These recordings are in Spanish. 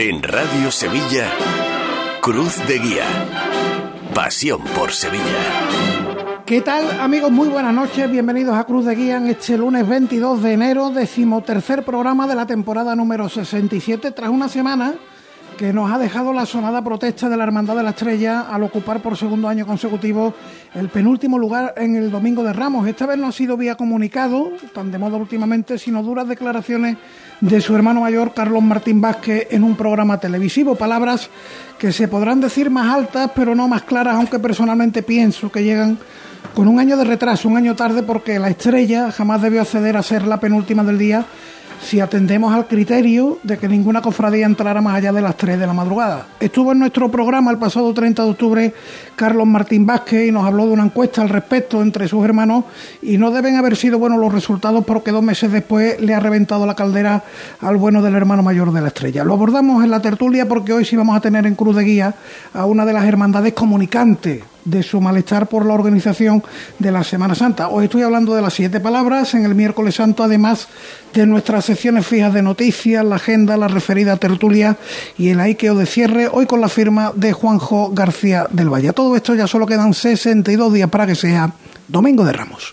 En Radio Sevilla, Cruz de Guía. Pasión por Sevilla. ¿Qué tal amigos? Muy buenas noches, bienvenidos a Cruz de Guía en este lunes 22 de enero, decimotercer programa de la temporada número 67, tras una semana que nos ha dejado la sonada protesta de la Hermandad de la Estrella al ocupar por segundo año consecutivo el penúltimo lugar en el Domingo de Ramos. Esta vez no ha sido vía comunicado, tan de moda últimamente, sino duras declaraciones de su hermano mayor Carlos Martín Vázquez en un programa televisivo. Palabras que se podrán decir más altas, pero no más claras, aunque personalmente pienso que llegan con un año de retraso, un año tarde, porque la estrella jamás debió acceder a ser la penúltima del día si atendemos al criterio de que ninguna cofradía entrara más allá de las 3 de la madrugada. Estuvo en nuestro programa el pasado 30 de octubre Carlos Martín Vázquez y nos habló de una encuesta al respecto entre sus hermanos y no deben haber sido buenos los resultados porque dos meses después le ha reventado la caldera al bueno del hermano mayor de la estrella. Lo abordamos en la tertulia porque hoy sí vamos a tener en cruz de guía a una de las hermandades comunicantes de su malestar por la organización de la Semana Santa. Hoy estoy hablando de las siete palabras en el miércoles santo, además de nuestras secciones fijas de noticias, la agenda, la referida tertulia y el aiqueo de cierre, hoy con la firma de Juanjo García del Valle. todo esto ya solo quedan 62 días para que sea Domingo de Ramos.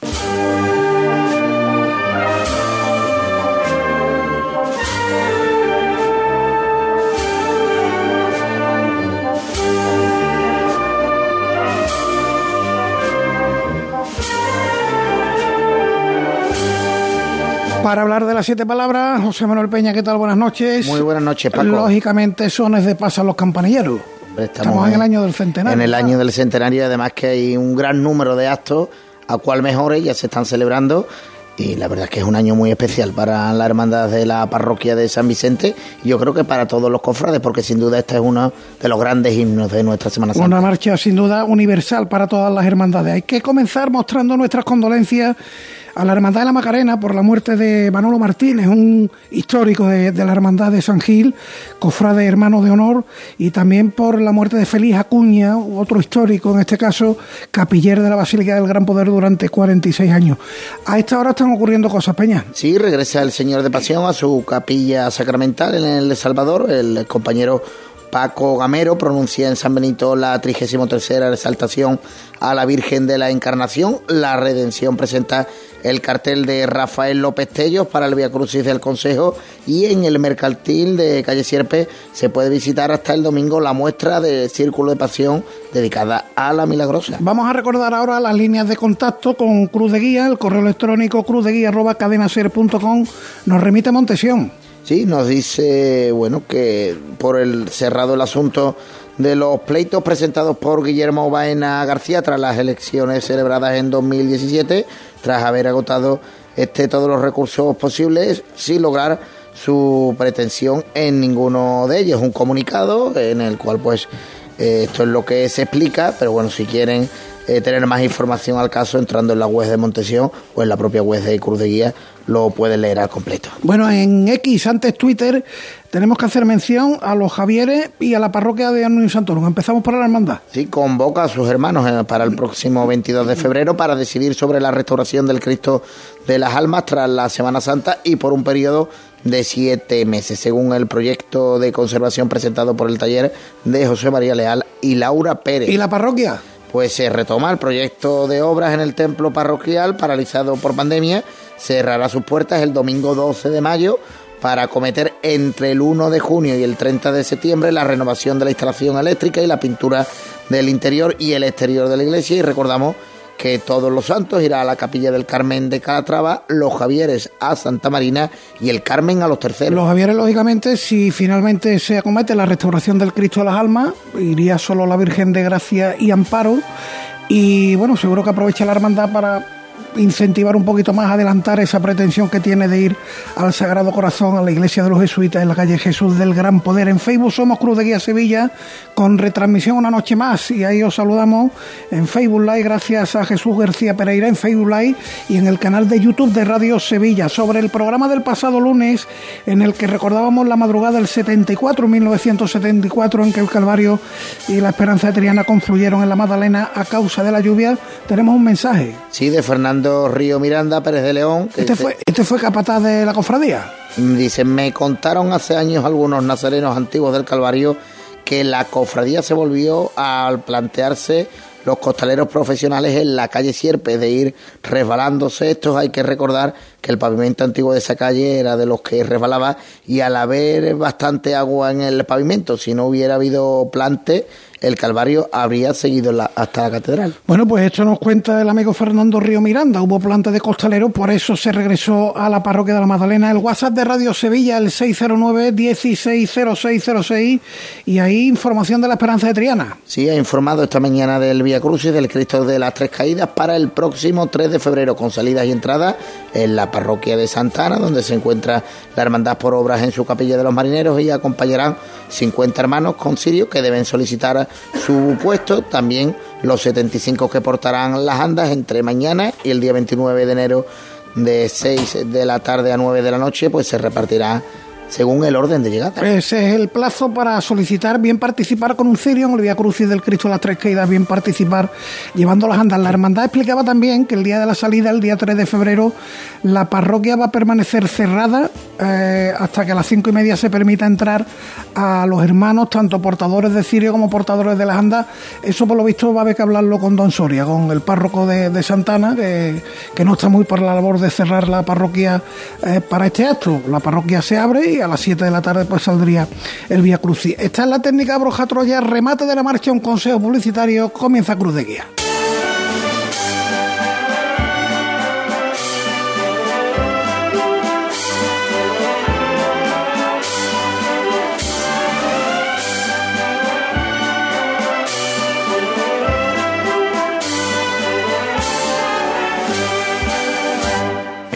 Para hablar de las siete palabras, José Manuel Peña, ¿qué tal? Buenas noches. Muy buenas noches, Paco. Lógicamente, sones de pasan los campanilleros. Estamos, en el año del centenario. En el año del centenario, además que hay un gran número de actos, a cual mejores, ya se están celebrando. Y la verdad es que es un año muy especial para la hermandad de la parroquia de San Vicente y yo creo que para todos los cofrades, porque sin duda este es uno de los grandes himnos de nuestra Semana Santa. Una marcha sin duda universal para todas las hermandades. Hay que comenzar mostrando nuestras condolencias a la Hermandad de la Macarena por la muerte de Manolo Martínez, un histórico de, la Hermandad de San Gil, cofrade hermano de honor, y también por la muerte de Feliz Acuña, otro histórico, en este caso capiller de la Basílica del Gran Poder durante 46 años. A esta hora están ocurriendo cosas, Peña. Sí, regresa el Señor de Pasión a su capilla sacramental en El Salvador, el compañero Paco Gamero pronuncia en San Benito la 33 exaltación a la Virgen de la Encarnación. La Redención presenta el cartel de Rafael López Tellos para el Via Crucis del Consejo y en el Mercantil de Calle Sierpe se puede visitar hasta el domingo la muestra de Círculo de Pasión dedicada a la Milagrosa. Vamos a recordar ahora las líneas de contacto con Cruz de Guía, el correo electrónico cruzdeguía.cadenaser.com nos remite a Montesión. Sí, nos dice, bueno, que por el cerrado el asunto de los pleitos presentados por Guillermo Baena García tras las elecciones celebradas en 2017, tras haber agotado este todos los recursos posibles sin lograr su pretensión en ninguno de ellos. Un comunicado en el cual pues eh, esto es lo que se explica, pero bueno, si quieren eh, tener más información al caso entrando en la web de Montesión o en la propia web de Cruz de Guía lo pueden leer al completo. Bueno, en X, antes Twitter, tenemos que hacer mención a los Javieres y a la parroquia de Antonio Santorum. Empezamos por la hermandad. Sí, convoca a sus hermanos eh, para el próximo 22 de febrero para decidir sobre la restauración del Cristo de las Almas tras la Semana Santa y por un periodo de siete meses, según el proyecto de conservación presentado por el taller de José María Leal y Laura Pérez. ¿Y la parroquia? pues se retoma el proyecto de obras en el templo parroquial paralizado por pandemia. Cerrará sus puertas el domingo 12 de mayo para acometer entre el 1 de junio y el 30 de septiembre la renovación de la instalación eléctrica y la pintura del interior y el exterior de la iglesia. Y recordamos que todos los santos irá a la capilla del Carmen de Calatrava, los Javieres a Santa Marina y el Carmen a los terceros. Los Javieres, lógicamente, si finalmente se acomete la restauración del Cristo de las Almas, iría solo la Virgen de Gracia y Amparo. Y bueno, seguro que aprovecha la hermandad para incentivar un poquito más, adelantar esa pretensión que tiene de ir al Sagrado Corazón, a la iglesia de los jesuitas en la calle Jesús del Gran Poder. En Facebook somos Cruz de Guía Sevilla, con retransmisión una noche más, y ahí os saludamos en Facebook Live, gracias a Jesús García Pereira en Facebook Live y en el canal de YouTube de Radio Sevilla, sobre el programa del pasado lunes, en el que recordábamos la madrugada del 74, 1974, en que el Calvario y la Esperanza de Triana confluyeron en la Magdalena a causa de la lluvia, tenemos un mensaje. Sí, de Fernando Fernando Río Miranda Pérez de León. ¿Este, fue, ¿Este fue capataz de la cofradía? Dice, me contaron hace años algunos nazarenos antiguos del Calvario que la cofradía se volvió al plantearse los costaleros profesionales en la calle Sierpe de ir resbalándose. Estos hay que recordar que el pavimento antiguo de esa calle era de los que resbalaba y al haber bastante agua en el pavimento, si no hubiera habido plante, el Calvario habría seguido hasta la catedral. Bueno, pues esto nos cuenta el amigo Fernando Río Miranda. Hubo planta de costalero, por eso se regresó a la parroquia de la Magdalena. El WhatsApp de Radio Sevilla, el 609-160606. Y ahí información de la Esperanza de Triana. Sí, ha informado esta mañana del Vía Crucis del Cristo de las Tres Caídas para el próximo 3 de febrero, con salidas y entradas en la parroquia de Santana, donde se encuentra la Hermandad por Obras en su capilla de los marineros y acompañarán 50 hermanos con Sirio que deben solicitar su puesto. También los 75 que portarán las andas entre mañana y el día 29 de enero de 6 de la tarde a 9 de la noche, pues se repartirá según el orden de llegada. Ese es el plazo para solicitar bien participar con un cirio en el Vía Crucis del Cristo de las Tres Caídas, bien participar llevando las andas. La hermandad explicaba también que el día de la salida, el día 3 de febrero, la parroquia va a permanecer cerrada eh, hasta que a las cinco y media se permita entrar a los hermanos, tanto portadores de cirio como portadores de las andas. Eso por lo visto va a haber que hablarlo con Don Soria, con el párroco de, Santana, que, no está muy por la labor de cerrar la parroquia eh, para este acto. La parroquia se abre y a las 7 de la tarde pues saldría el Vía Crucis. Esta es la técnica Broja Troya, remate de la marcha, un consejo publicitario, comienza Cruz de Guía.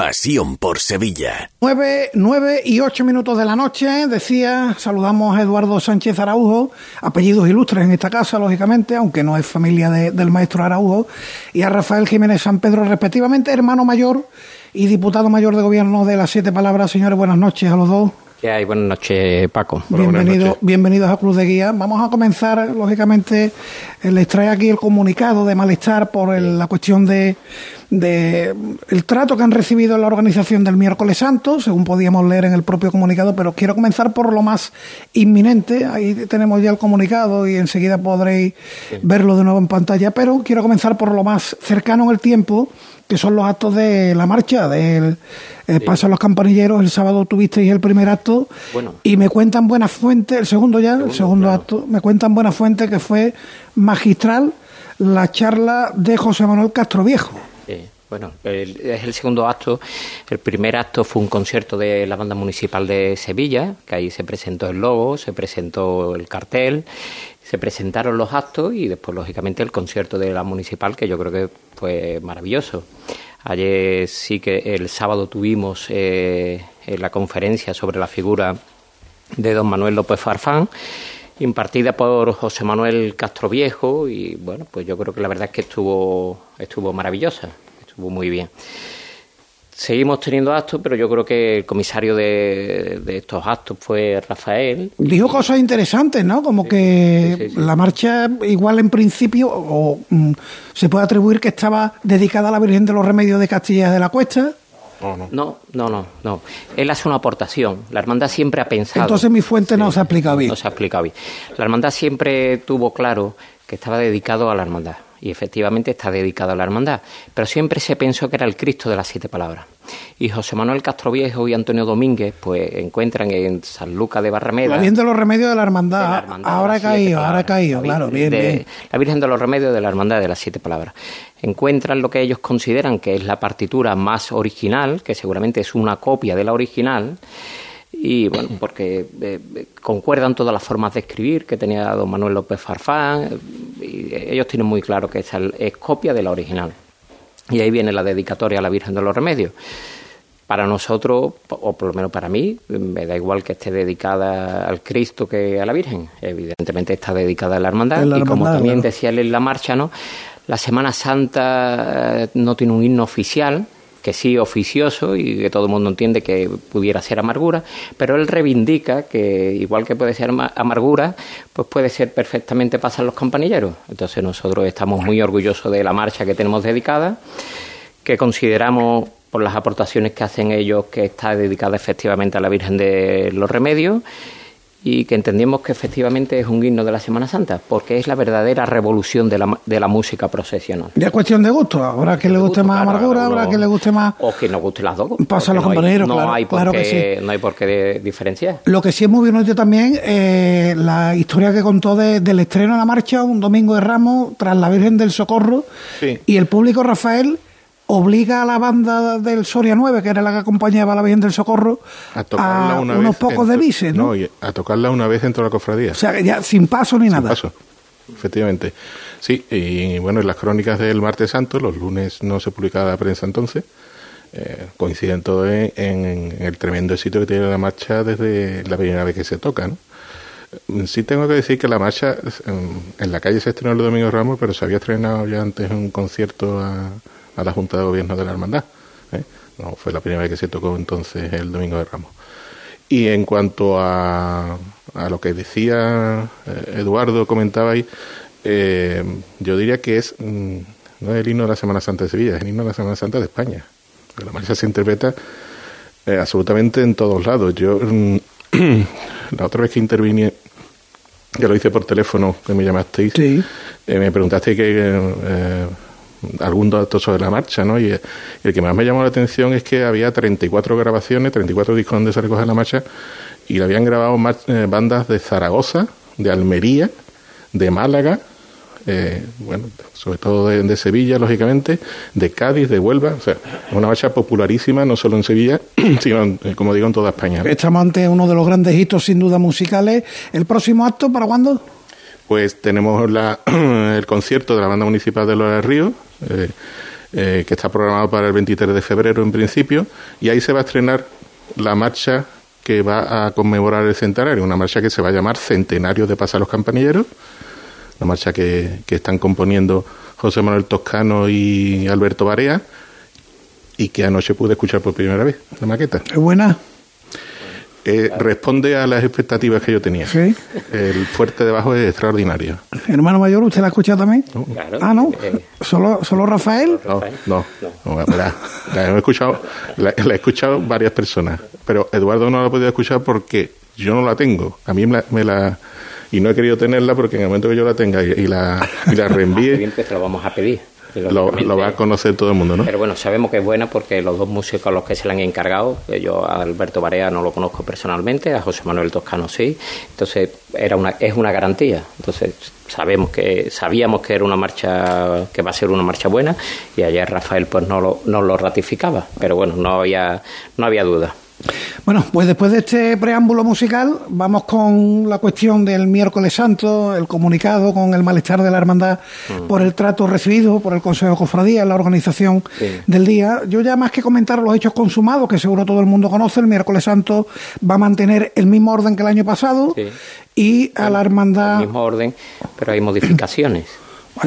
Pasión por Sevilla. Nueve, nueve y ocho minutos de la noche, decía, saludamos a Eduardo Sánchez Araujo, apellidos ilustres en esta casa, lógicamente, aunque no es familia del maestro Araujo, y a Rafael Jiménez San Pedro, respectivamente, hermano mayor y diputado mayor de gobierno de las Siete Palabras. Señores, buenas noches a los dos. ¿Qué hay? Buenas noches, Paco. Bienvenido, bienvenidos a Cruz de Guía. Vamos a comenzar, lógicamente, les trae aquí el comunicado de malestar por la cuestión de, de, el trato que han recibido en la organización del miércoles santo, según podíamos leer en el propio comunicado, pero quiero comenzar por lo más inminente. Ahí tenemos ya el comunicado y enseguida podréis verlo de nuevo en pantalla, pero quiero comenzar por lo más cercano en el tiempo que son los actos de la marcha, del eh, paso a los campanilleros. El sábado tuvisteis el primer acto y me cuentan buena fuente, el segundo ya, el segundo acto, me cuentan buena fuente que fue magistral la charla de José Manuel Castro Viejo. Bueno, es el segundo acto. El primer acto fue un concierto de la banda municipal de Sevilla, que ahí se presentó el logo, se presentó el cartel se presentaron los actos y después, lógicamente, el concierto de la municipal, que yo creo que fue maravilloso. Ayer sí que el sábado tuvimos eh, la conferencia sobre la figura de don Manuel López Farfán, impartida por José Manuel Castro Viejo, y bueno, pues yo creo que la verdad es que estuvo, estuvo maravillosa, estuvo muy bien. Seguimos teniendo actos, pero yo creo que el comisario de, estos actos fue Rafael. Dijo cosas interesantes, ¿no? Como que la marcha, igual en principio, o mm, se puede atribuir que estaba dedicada a la Virgen de los Remedios de Castilla de la Cuesta. No, no, no, no, Él hace una aportación. La hermandad siempre ha pensado. Entonces mi fuente no se ha explicado bien. No se ha explicado bien. La hermandad siempre tuvo claro que estaba dedicado a la hermandad y efectivamente está dedicado a la hermandad, pero siempre se pensó que era el Cristo de las siete palabras. Y José Manuel Castroviejo y Antonio Domínguez pues encuentran en San Lucas de Barrameda... La Virgen de los Remedios de la Hermandad, ahora ha caído, ahora ha caído, claro, bien, bien. La Virgen de los Remedios de la Hermandad de las siete palabras. Encuentran lo que ellos consideran que es la partitura más original, que seguramente es una copia de la original, y bueno, porque eh, concuerdan todas las formas de escribir que tenía don Manuel López Farfán, y ellos tienen muy claro que esa es copia de la original. Y ahí viene la dedicatoria a la Virgen de los Remedios. para nosotros, o por lo menos para mí, me da igual que esté dedicada al Cristo que a la Virgen. Evidentemente está dedicada a la hermandad. y como también decía él en la marcha, ¿no? La Semana Santa eh, no tiene un himno oficial, que sí oficioso y que todo el mundo entiende que pudiera ser amargura, pero él reivindica que igual que puede ser amargura, pues puede ser perfectamente pasar los campanilleros. Entonces nosotros estamos muy orgullosos de la marcha que tenemos dedicada, que consideramos por las aportaciones que hacen ellos, que está dedicada efectivamente a la Virgen de los Remedios y que entendemos que efectivamente es un himno de la Semana Santa, porque es la verdadera revolución de la, de la música procesional. Ya es cuestión de gusto, habrá que le guste más amargura, habrá que le guste más... O que nos guste las dos. Pasa a los compañeros, no hay, por qué, sí. No hay por qué diferenciar. Lo que sí es muy bien también, eh, la historia que contó del estreno de la marcha, un domingo de Ramos, tras la Virgen del Socorro, y el público Rafael obliga a la banda del Soria 9, que era la que acompañaba a la Virgen del Socorro, a, unos pocos de bises, ¿no? a tocarla una vez dentro de la cofradía. O sea, ya sin paso ni nada. Paso, efectivamente. Sí, y bueno, en las crónicas del Martes Santo, los lunes no se publicaba la prensa entonces, eh, coinciden todos en, el tremendo éxito que tiene la marcha desde la primera vez que se toca, ¿no? Sí tengo que decir que la marcha en, la calle se estrenó el domingo Ramos, pero se había estrenado ya antes un concierto a, a la Junta de Gobierno de la Hermandad. ¿eh? No, fue la primera vez que se tocó entonces el Domingo de Ramos. Y en cuanto a, a lo que decía eh, Eduardo, comentaba ahí, eh, yo diría que es mm, no es el himno de la Semana Santa de Sevilla, es el himno de la Semana Santa de España. La marcha se interpreta absolutamente en todos lados. Yo mm, la otra vez que intervine, que lo hice por teléfono, que me llamasteis, me preguntaste que algún dato sobre la marcha, ¿no? Y el que más me llamó la atención es que había 34 grabaciones, 34 discos donde se recoge la marcha, y le habían grabado eh, bandas de Zaragoza, de Almería, de Málaga, eh, bueno, sobre todo de, Sevilla, lógicamente, de Cádiz, de Huelva, o sea, una marcha popularísima no solo en Sevilla, sino, eh, como digo, en toda España. Estamos ante uno de los grandes hitos, sin duda, musicales. ¿El próximo acto para cuándo? Pues tenemos la, el concierto de la Banda Municipal de Los Ríos, eh, eh, que está programado para el 23 de febrero en principio, y ahí se va a estrenar la marcha que va a conmemorar el centenario, una marcha que se va a llamar Centenario de Pasar los Campanilleros, la marcha que, que están componiendo José Manuel Toscano y Alberto Barea, y que anoche pude escuchar por primera vez, la maqueta. Es buena. Eh, responde a las expectativas que yo tenía. El fuerte debajo es extraordinario. Hermano mayor, ¿usted la ha escuchado también? ah, ¿no? Eh, ¿Solo, ¿Solo Rafael? No, no. la, he escuchado, la, he escuchado varias personas, pero Eduardo no la ha podido escuchar porque yo no la tengo. A mí me la... y no he querido tenerla porque en el momento que yo la tenga y, la, y la reenvíe... te lo vamos a pedir. Lo, va a conocer todo el mundo, ¿no? Pero bueno, sabemos que es buena porque los dos músicos a los que se le han encargado, yo a Alberto Barea no lo conozco personalmente, a José Manuel Toscano sí, entonces era una, es una garantía. Entonces sabemos que sabíamos que era una marcha que va a ser una marcha buena y ayer Rafael pues no lo, no lo ratificaba, pero bueno, no había no había duda. Bueno, pues después de este preámbulo musical, vamos con la cuestión del miércoles santo, el comunicado con el malestar de la hermandad mm. por el trato recibido por el Consejo de Cofradía, la organización del día. Yo ya más que comentar los hechos consumados, que seguro todo el mundo conoce, el miércoles santo va a mantener el mismo orden que el año pasado y a la hermandad... El mismo orden, pero hay modificaciones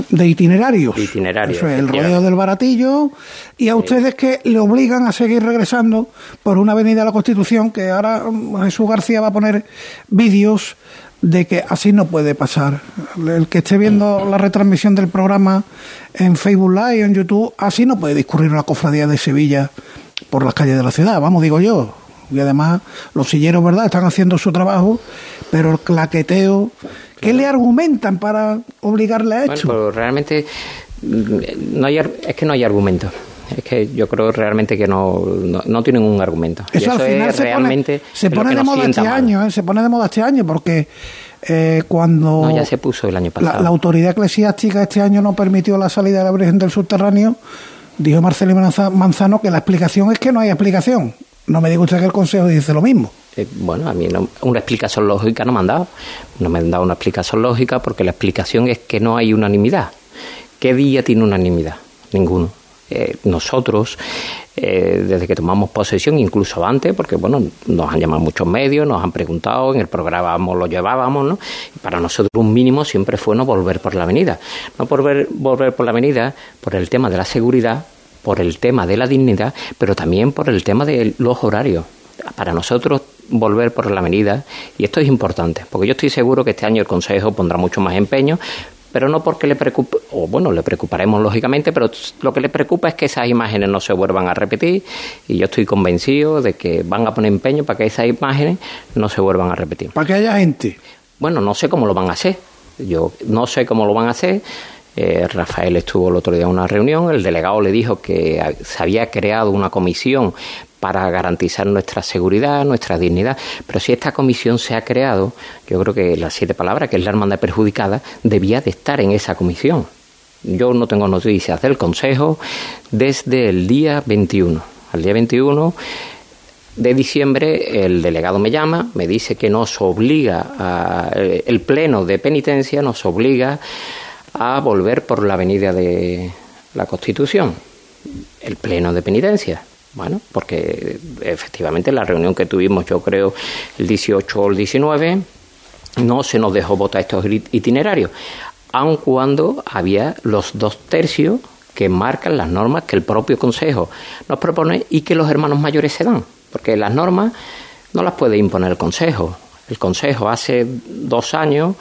de itinerarios. itinerarios. Eso es, el rodeo del baratillo. Y a ustedes que le obligan a seguir regresando por una avenida de la Constitución, que ahora mm, Jesús García va a poner vídeos de que así no puede pasar. El que esté viendo la retransmisión del programa en Facebook Live, en YouTube, así no puede discurrir una cofradía de Sevilla por las calles de la ciudad, vamos, digo yo. Y además los silleros, ¿verdad?, están haciendo su trabajo, pero el claqueteo ¿Qué le argumentan para obligarle a esto? Bueno, realmente mm, no hay, es que no hay argumento. Es que yo creo realmente que no, no, tienen un argumento. Eso, al final se realmente pone, se pone de moda este año, ¿eh? se pone de moda este año porque eh, cuando... No, ya se puso el año pasado. La, autoridad eclesiástica este año no permitió la salida de la Virgen del Subterráneo, dijo Marcelo Manzano que la explicación es que no hay explicación. No me diga usted que el Consejo dice lo mismo. Eh, bueno, a mí una explicación lógica no me han dado. No me han dado una explicación lógica porque la explicación es que no hay unanimidad. ¿Qué día tiene unanimidad? Ninguno. Eh, nosotros eh, desde que tomamos posesión, incluso antes, porque bueno, nos han llamado muchos medios, nos han preguntado, en el programa lo llevábamos, ¿no? Y para nosotros un mínimo siempre fue no volver por la avenida. No volver, volver por la avenida por el tema de la seguridad, por el tema de la dignidad, pero también por el tema de los horarios. Para nosotros volver por la avenida, y esto es importante, porque yo estoy seguro que este año el Consejo pondrá mucho más empeño, pero no porque le preocupe, o bueno, le preocuparemos lógicamente, pero lo que le preocupa es que esas imágenes no se vuelvan a repetir y yo estoy convencido de que van a poner empeño para que esas imágenes no se vuelvan a repetir. Para que haya gente. Bueno, no sé cómo lo van a hacer. Yo no sé cómo lo van a hacer. Eh, Rafael estuvo el otro día en una reunión, el delegado le dijo que se había creado una comisión para garantizar nuestra seguridad, nuestra dignidad. Pero si esta comisión se ha creado, yo creo que las siete palabras, que es la hermandad perjudicada, debía de estar en esa comisión. Yo no tengo noticias del Consejo desde el día 21. Al día 21 de diciembre el delegado me llama, me dice que nos obliga, el pleno de penitencia nos obliga a volver por la avenida de la Constitución, el pleno de penitencia. Bueno, porque efectivamente la reunión que tuvimos, yo creo, el 18 o el 19, no se nos dejó votar estos itinerarios, aun cuando había los dos tercios que marcan las normas que el propio Consejo nos propone y que los hermanos mayores se dan, porque las normas no las puede imponer el Consejo. El Consejo hace dos años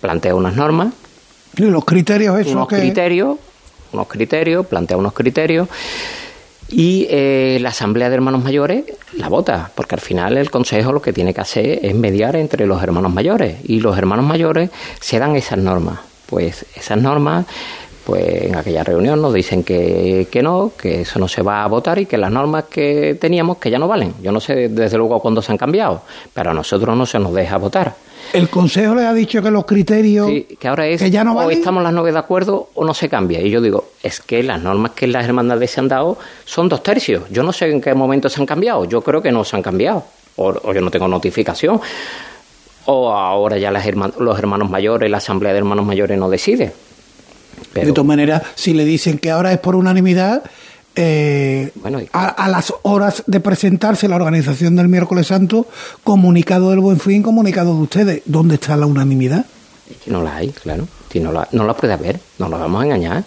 plantea unas normas. Y los criterios esos unos criterios, unos criterios, plantea unos criterios y eh, la Asamblea de Hermanos Mayores la vota, porque al final el Consejo lo que tiene que hacer es mediar entre los hermanos mayores y los hermanos mayores se dan esas normas. Pues esas normas, pues en aquella reunión nos dicen que, que no, que eso no se va a votar y que las normas que teníamos que ya no valen. Yo no sé desde luego cuándo se han cambiado, pero a nosotros no se nos deja votar. El Consejo le ha dicho que los criterios que ahora es ya no o estamos las nueve de acuerdo o no se cambia. Y yo digo, es que las normas que las hermandades se han dado son dos tercios. Yo no sé en qué momento se han cambiado. Yo creo que no se han cambiado. O, yo no tengo notificación. O ahora ya las los hermanos mayores, la asamblea de hermanos mayores no decide. De todas maneras, si le dicen que ahora es por unanimidad, eh, a, las horas de presentarse la organización del miércoles santo, comunicado del buen fin, comunicado de ustedes. ¿Dónde está la unanimidad? no la hay, claro. Si no, la, no la puede haber, no nos vamos a engañar.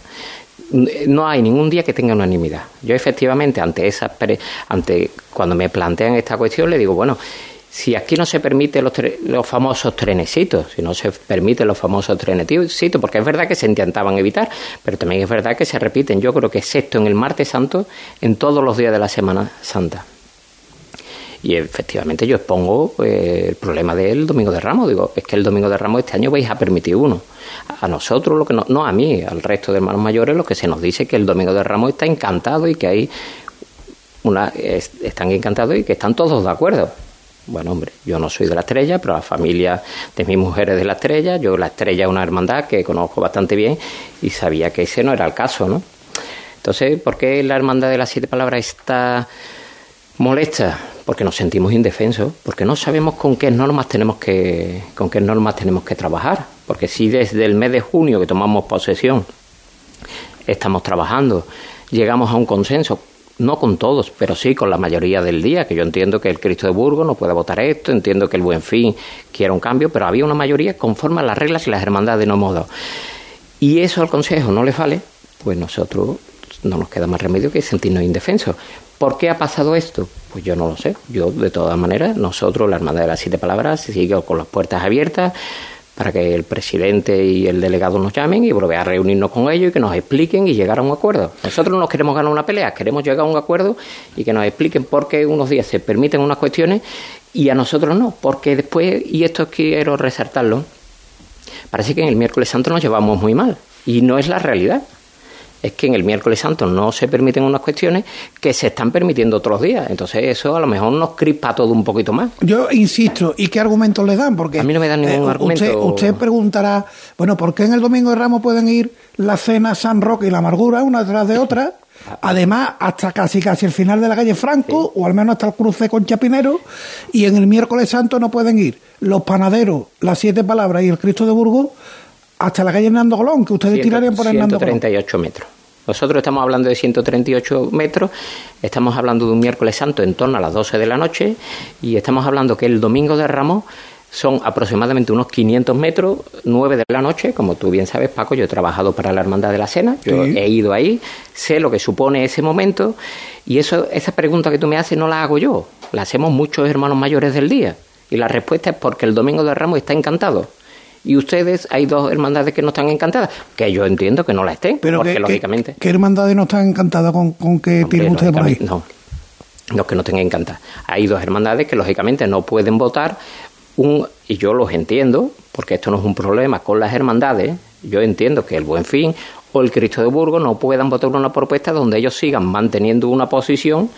No hay ningún día que tenga unanimidad. Yo efectivamente ante esa ante cuando me plantean esta cuestión le digo, bueno, si aquí no se permite los, los famosos trenecitos, si no se permiten los famosos trenecitos, porque es verdad que se intentaban evitar, pero también es verdad que se repiten, yo creo que excepto en el martes santo, en todos los días de la Semana Santa. Y efectivamente yo expongo eh, el problema del Domingo de Ramos. Digo, es que el Domingo de Ramos este año vais a permitir uno. A nosotros, lo que no, no a mí, al resto de hermanos mayores, lo que se nos dice que el Domingo de Ramos está encantado y que hay una, están encantados y que están todos de acuerdo. Bueno, hombre, yo no soy de la estrella, pero la familia de mis mujeres de la estrella. Yo la estrella es una hermandad que conozco bastante bien y sabía que ese no era el caso, ¿no? Entonces, ¿por qué la hermandad de las siete palabras está molesta? Porque nos sentimos indefensos, porque no sabemos con qué normas tenemos que, con qué normas tenemos que trabajar. Porque si desde el mes de junio que tomamos posesión estamos trabajando, llegamos a un consenso no con todos, pero sí con la mayoría del día, que yo entiendo que el Cristo de Burgos no puede votar esto, entiendo que el Buen Fin quiera un cambio, pero había una mayoría conforme a las reglas y las hermandades no hemos dado. Y eso al Consejo no le vale, pues nosotros no nos queda más remedio que sentirnos indefensos. ¿Por qué ha pasado esto? Pues yo no lo sé. Yo, de todas maneras, nosotros, la Hermandad de las Siete Palabras, sigue con las puertas abiertas para que el presidente y el delegado nos llamen y volver a reunirnos con ellos y que nos expliquen y llegar a un acuerdo. Nosotros no nos queremos ganar una pelea, queremos llegar a un acuerdo y que nos expliquen por qué unos días se permiten unas cuestiones y a nosotros no, porque después, y esto quiero resaltarlo, parece que en el miércoles santo nos llevamos muy mal y no es la realidad es que en el miércoles santo no se permiten unas cuestiones que se están permitiendo otros días. Entonces eso a lo mejor nos crispa todo un poquito más. Yo insisto, ¿y qué argumentos le dan? Porque a mí no me dan ningún eh, argumento. Usted, preguntará, bueno, ¿por qué en el Domingo de Ramos pueden ir la cena San Roque y la Amargura una detrás de otra? Además, hasta casi casi el final de la calle Franco, o al menos hasta el cruce con Chapinero, y en el miércoles santo no pueden ir los panaderos, las siete palabras y el Cristo de Burgos hasta la calle Hernando Golón, que ustedes tirarían por Hernando Golón. 138 metros. Nosotros estamos hablando de 138 metros, estamos hablando de un miércoles santo en torno a las 12 de la noche y estamos hablando que el domingo de Ramos son aproximadamente unos 500 metros, 9 de la noche, como tú bien sabes, Paco, yo he trabajado para la Hermandad de la Cena, yo he ido ahí, sé lo que supone ese momento y eso, esa pregunta que tú me haces no la hago yo, la hacemos muchos hermanos mayores del día y la respuesta es porque el domingo de Ramos está encantado y ustedes hay dos hermandades que no están encantadas, que yo entiendo que no la estén, Pero porque que- lógicamente... ¿Qué hermandades no están encantadas con, con que tienen ustedes por ahí? No, los que no tengan encantadas. Hay dos hermandades que lógicamente no pueden votar un, y yo los entiendo, porque esto no es un problema con las hermandades, yo entiendo que el Buen Fin o el Cristo de Burgos no puedan votar una propuesta donde ellos sigan manteniendo una posición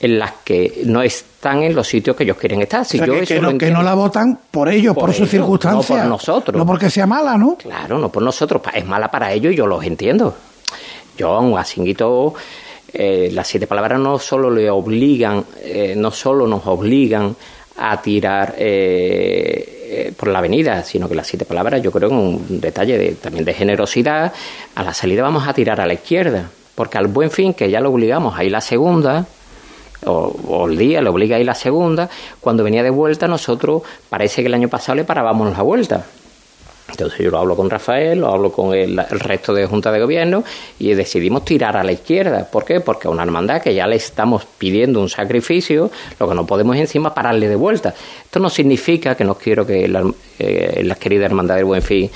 en las que no están en los sitios que ellos quieren estar. Si O sea, yo que, eso que no, que no la votan por ellos, por, Por sus ellos, no por circunstancias. nosotros. No porque sea mala, ¿no? Claro, no por nosotros, es mala para ellos y yo los entiendo. Yo a un asinguito, eh, las siete palabras no solo le obligan, eh, no solo nos obligan a tirar eh, eh, por la avenida, sino que las siete palabras, yo creo, en un detalle de, también de generosidad, a la salida vamos a tirar a la izquierda, porque al buen fin, que ya lo obligamos a ir la segunda, o, o el día le obliga a ir la segunda, cuando venía de vuelta nosotros parece que el año pasado le parábamos la vuelta. Entonces yo lo hablo con Rafael, lo hablo con el, resto de Junta de Gobierno y decidimos tirar a la izquierda. ¿Por qué? Porque a una hermandad que ya le estamos pidiendo un sacrificio, lo que no podemos encima pararle de vuelta. Esto no significa que no quiero que la, eh, la querida hermandad del Buen Fin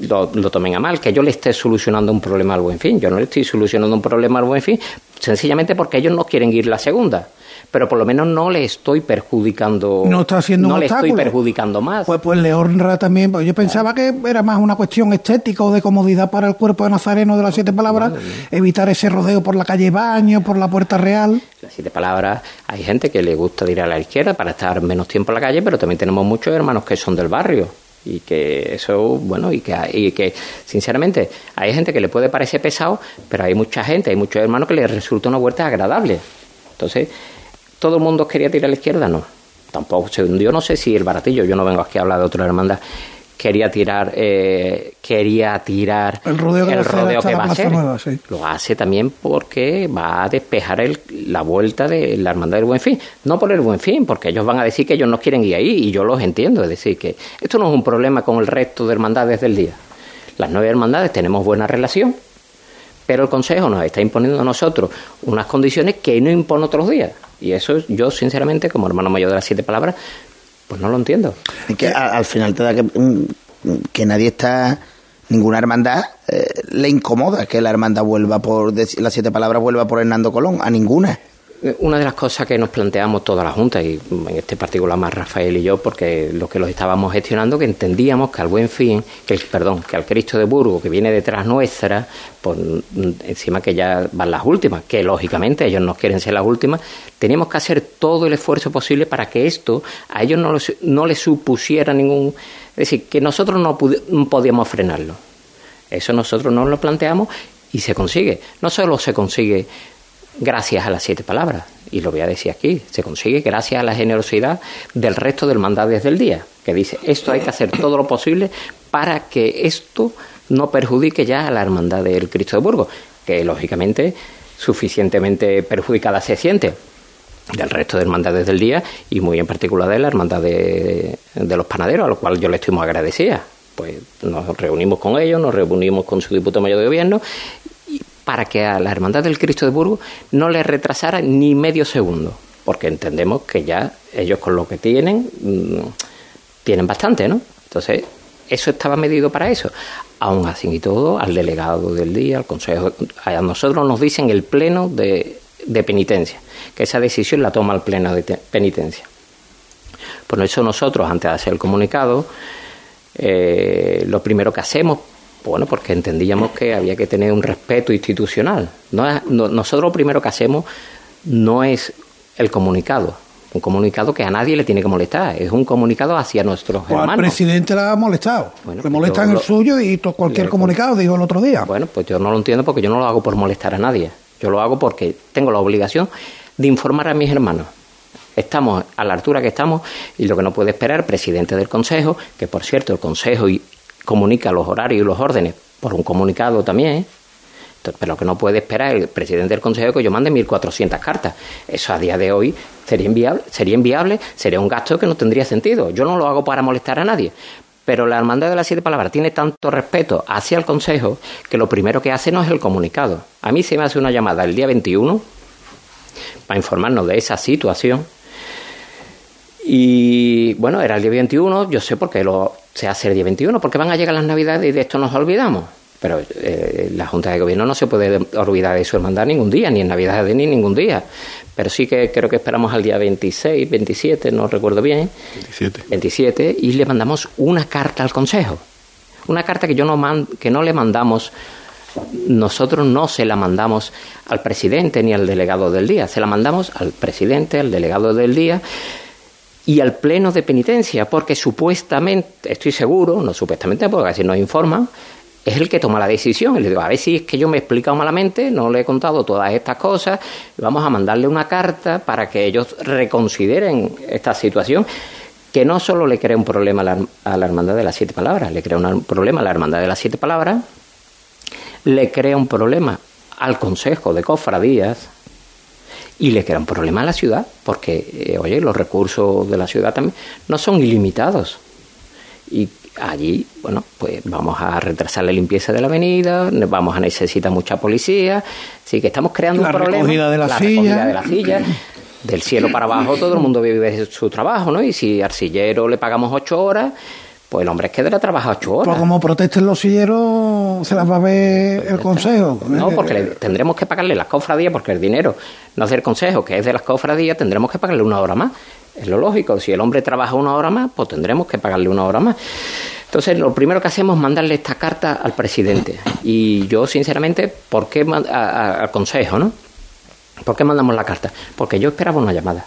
lo, lo tomen a mal, que yo le esté solucionando un problema al Buen Fin. Yo no le estoy solucionando un problema al Buen Fin, sencillamente porque ellos no quieren ir la segunda. Pero por lo menos no le estoy perjudicando. No está haciendo no un le estoy perjudicando más. Pues, pues le honra también. pues yo pensaba que era más una cuestión estética o de comodidad para el cuerpo de Nazareno de las siete palabras, evitar ese rodeo por la calle Baño, por la Puerta Real. Las siete palabras, hay gente que le gusta ir a la izquierda para estar menos tiempo en la calle, pero también tenemos muchos hermanos que son del barrio. Y que eso, bueno, y que, y que sinceramente hay gente que le puede parecer pesado, pero hay mucha gente, hay muchos hermanos que les resulta una vuelta agradable. Entonces, ¿todo el mundo quería tirar a la izquierda? No. Tampoco, yo no sé si el baratillo, yo no vengo aquí a hablar de otra hermandad, quería tirar, eh, quería tirar El rodeo que hacer rodeo que va a hacer. Nueva, sí. Lo hace también porque va a despejar el- la vuelta de la hermandad del Buen Fin. No por el Buen Fin, porque ellos van a decir que ellos no quieren ir ahí y yo los entiendo. Es decir, que esto no es un problema con el resto de hermandades del día. Las nueve hermandades tenemos buena relación, pero el Consejo nos está imponiendo a nosotros unas condiciones que no impone otros días. Y eso yo, sinceramente, como hermano mayor de las siete palabras, pues no lo entiendo. Es que al final te da que, mm, nadie está, ninguna hermandad eh, le incomoda que la hermandad vuelva por, las siete palabras vuelva por Hernando Colón, a ninguna. Eh, Una de las cosas que nos planteamos toda la Junta, y en este particular más Rafael y yo, porque los que los estábamos gestionando, que entendíamos que al buen fin, que perdón, que al Cristo de Burgos, que viene detrás nuestra, pues mm, encima que ya van las últimas, que lógicamente ellos no quieren ser las últimas, teníamos que hacer todo el esfuerzo posible para que esto a ellos no, les- no les supusiera ningún... Es decir, que nosotros no, no podíamos frenarlo. Eso nosotros nos lo planteamos y se consigue. No solo se consigue gracias a las siete palabras, y lo voy a decir aquí, se consigue gracias a la generosidad del resto del hermandades del día, que dice, esto hay que hacer todo lo posible para que esto no perjudique ya a la hermandad del Cristo de Burgos, que lógicamente suficientemente perjudicada se siente del resto de hermandades del día y muy en particular de la hermandad de, de los panaderos, a lo cual yo le estoy muy agradecida. Pues nos reunimos con ellos, nos reunimos con su diputado mayor de gobierno para que a la hermandad del Cristo de Burgos no le retrasara ni medio segundo, porque entendemos que ya ellos con lo que tienen mm, tienen bastante, ¿no? Entonces, eso estaba medido para eso. Aún así y todo, al delegado del día, al consejo, a nosotros nos dicen el pleno de, de penitencia, que esa decisión la toma el pleno de te- penitencia. Por eso nosotros, antes de hacer el comunicado, eh, lo primero que hacemos, bueno, porque entendíamos que había que tener un respeto institucional. No es- no- nosotros lo primero que hacemos no es el comunicado, un comunicado que a nadie le tiene que molestar, es un comunicado hacia nuestros O al hermanos. presidente le ha molestado. Bueno, le pues molesta yo en el suyo y cualquier le- comunicado, dijo el otro día. Bueno, pues yo no lo entiendo porque yo no lo hago por molestar a nadie. Yo lo hago porque tengo la obligación de informar a mis hermanos. Estamos a la altura que estamos y lo que no puede esperar, presidente del Consejo, que por cierto el Consejo y- comunica los horarios y los órdenes por un comunicado también, Pero lo que no puede esperar el presidente del Consejo que yo mande 1.400 cartas. Eso a día de hoy sería inviable, sería inviable, sería un gasto que no tendría sentido. Yo no lo hago para molestar a nadie. Pero la Hermandad de las Siete Palabras tiene tanto respeto hacia el Consejo que lo primero que hace no es el comunicado. A mí se me hace una llamada el día 21 para informarnos de esa situación. Y bueno, era el día 21, yo sé por qué lo, se hace el día 21, porque van a llegar las Navidades y de esto nos olvidamos. Pero eh, la Junta de Gobierno no se puede olvidar de su hermandad ningún día, ni en Navidades ni ningún día. Pero sí que creo que esperamos al día 26, 27, no recuerdo bien. 27. 27, y le mandamos una carta al Consejo. Una carta que, yo no que no le mandamos, nosotros no se la mandamos al presidente ni al delegado del día, se la mandamos al presidente, al delegado del día y al pleno de penitencia, porque supuestamente, estoy seguro, no supuestamente, porque así nos informan, es el que toma la decisión. Le digo, a ver si es que yo me he explicado malamente, no le he contado todas estas cosas, vamos a mandarle una carta para que ellos reconsideren esta situación, que no solo le crea un problema a la, Hermandad de las Siete Palabras, le crea un problema a la Hermandad de las Siete Palabras, le crea un problema al Consejo de Cofradías, y le crea un problema a la ciudad, porque, eh, oye, los recursos de la ciudad también no son ilimitados. Y allí, bueno, pues vamos a retrasar la limpieza de la avenida, vamos a necesitar mucha policía, así que estamos creando un problema. Recogida de la, la silla. recogida de la silla. Del cielo para abajo todo el mundo vive su trabajo, ¿no? Y si arcillero le pagamos ocho horas, pues el hombre es que deberá trabajar ocho horas. Pues como protesten los silleros, se las va a ver el consejo. No, porque le, tendremos que pagarle las cofradías, porque el dinero no es del consejo, que es de las cofradías, tendremos que pagarle una hora más. Es lo lógico. Si el hombre trabaja una hora más, pues tendremos que pagarle una hora más. Entonces, lo primero que hacemos es mandarle esta carta al presidente. Y yo, sinceramente, ¿por qué al consejo, no? ¿Por qué mandamos la carta? Porque yo esperaba una llamada.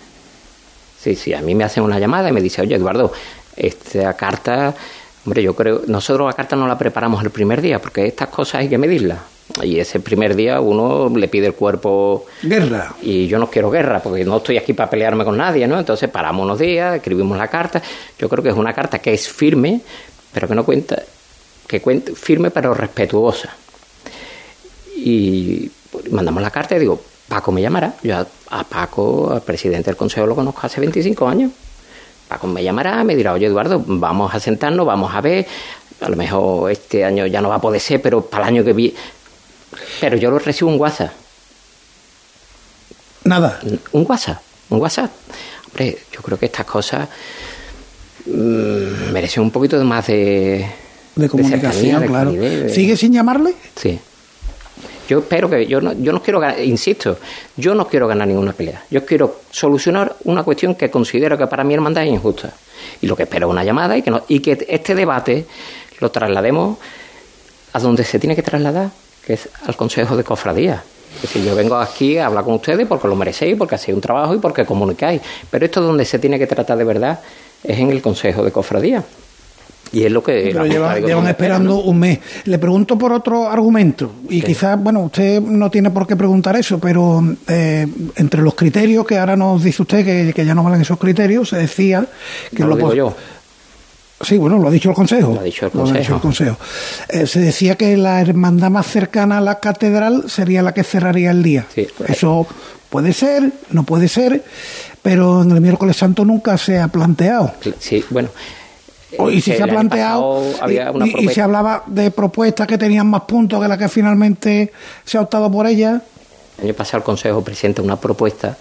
Sí, sí, a mí me hacen una llamada y me dice, oye, Eduardo, esta carta, hombre, yo creo, nosotros la carta no la preparamos el primer día, porque estas cosas hay que medirlas. Y ese primer día uno le pide el cuerpo. Guerra. Y yo no quiero guerra, porque no estoy aquí para pelearme con nadie, ¿no? Entonces paramos unos días, escribimos la carta. Yo creo que es una carta que es firme, pero que no cuenta, que cuenta, firme pero respetuosa. Y mandamos la carta y digo, Paco me llamará. Yo a, Paco, al presidente del consejo, lo conozco hace 25 años. Paco me llamará, me dirá, oye Eduardo, vamos a sentarnos, vamos a ver. A lo mejor este año ya no va a poder ser, pero para el año que viene. Pero yo lo recibo un WhatsApp. Nada. Un WhatsApp, un WhatsApp. Hombre, yo creo que estas cosas mmm, merecen un poquito más de, de comunicación, de cercanía, claro. De ¿Sigue sin llamarle? Sí. Yo espero que yo no, yo no quiero ganar, insisto, yo no quiero ganar ninguna pelea. Yo quiero solucionar una cuestión que considero que para mi hermandad es injusta. Y lo que espero es una llamada y que, no, y que este debate lo traslademos a donde se tiene que trasladar, que es al Consejo de Cofradía. Es decir, yo vengo aquí a hablar con ustedes porque lo merecéis, porque hacéis un trabajo y porque comunicáis. Pero esto donde se tiene que tratar de verdad es en el Consejo de Cofradía. Y es lo que... Pero lleva, llevan esperando un mes. Le pregunto por otro argumento, y quizás, bueno, usted no tiene por qué preguntar eso, pero eh, entre los criterios que ahora nos dice usted que, que ya no valen esos criterios, se decía que No lo digo yo. Sí, bueno, lo ha dicho el Consejo. Lo ha dicho el Consejo. Eh, se decía que la hermandad más cercana a la catedral sería la que cerraría el día. Sí. Eso puede ser, no puede ser, pero en el miércoles santo nunca se ha planteado. Sí, bueno... Y si se ha planteado, había y- una y, y propuesta- se hablaba de propuestas que tenían más puntos que la que finalmente se ha optado por ella. El año pasado el Consejo presenta una propuesta.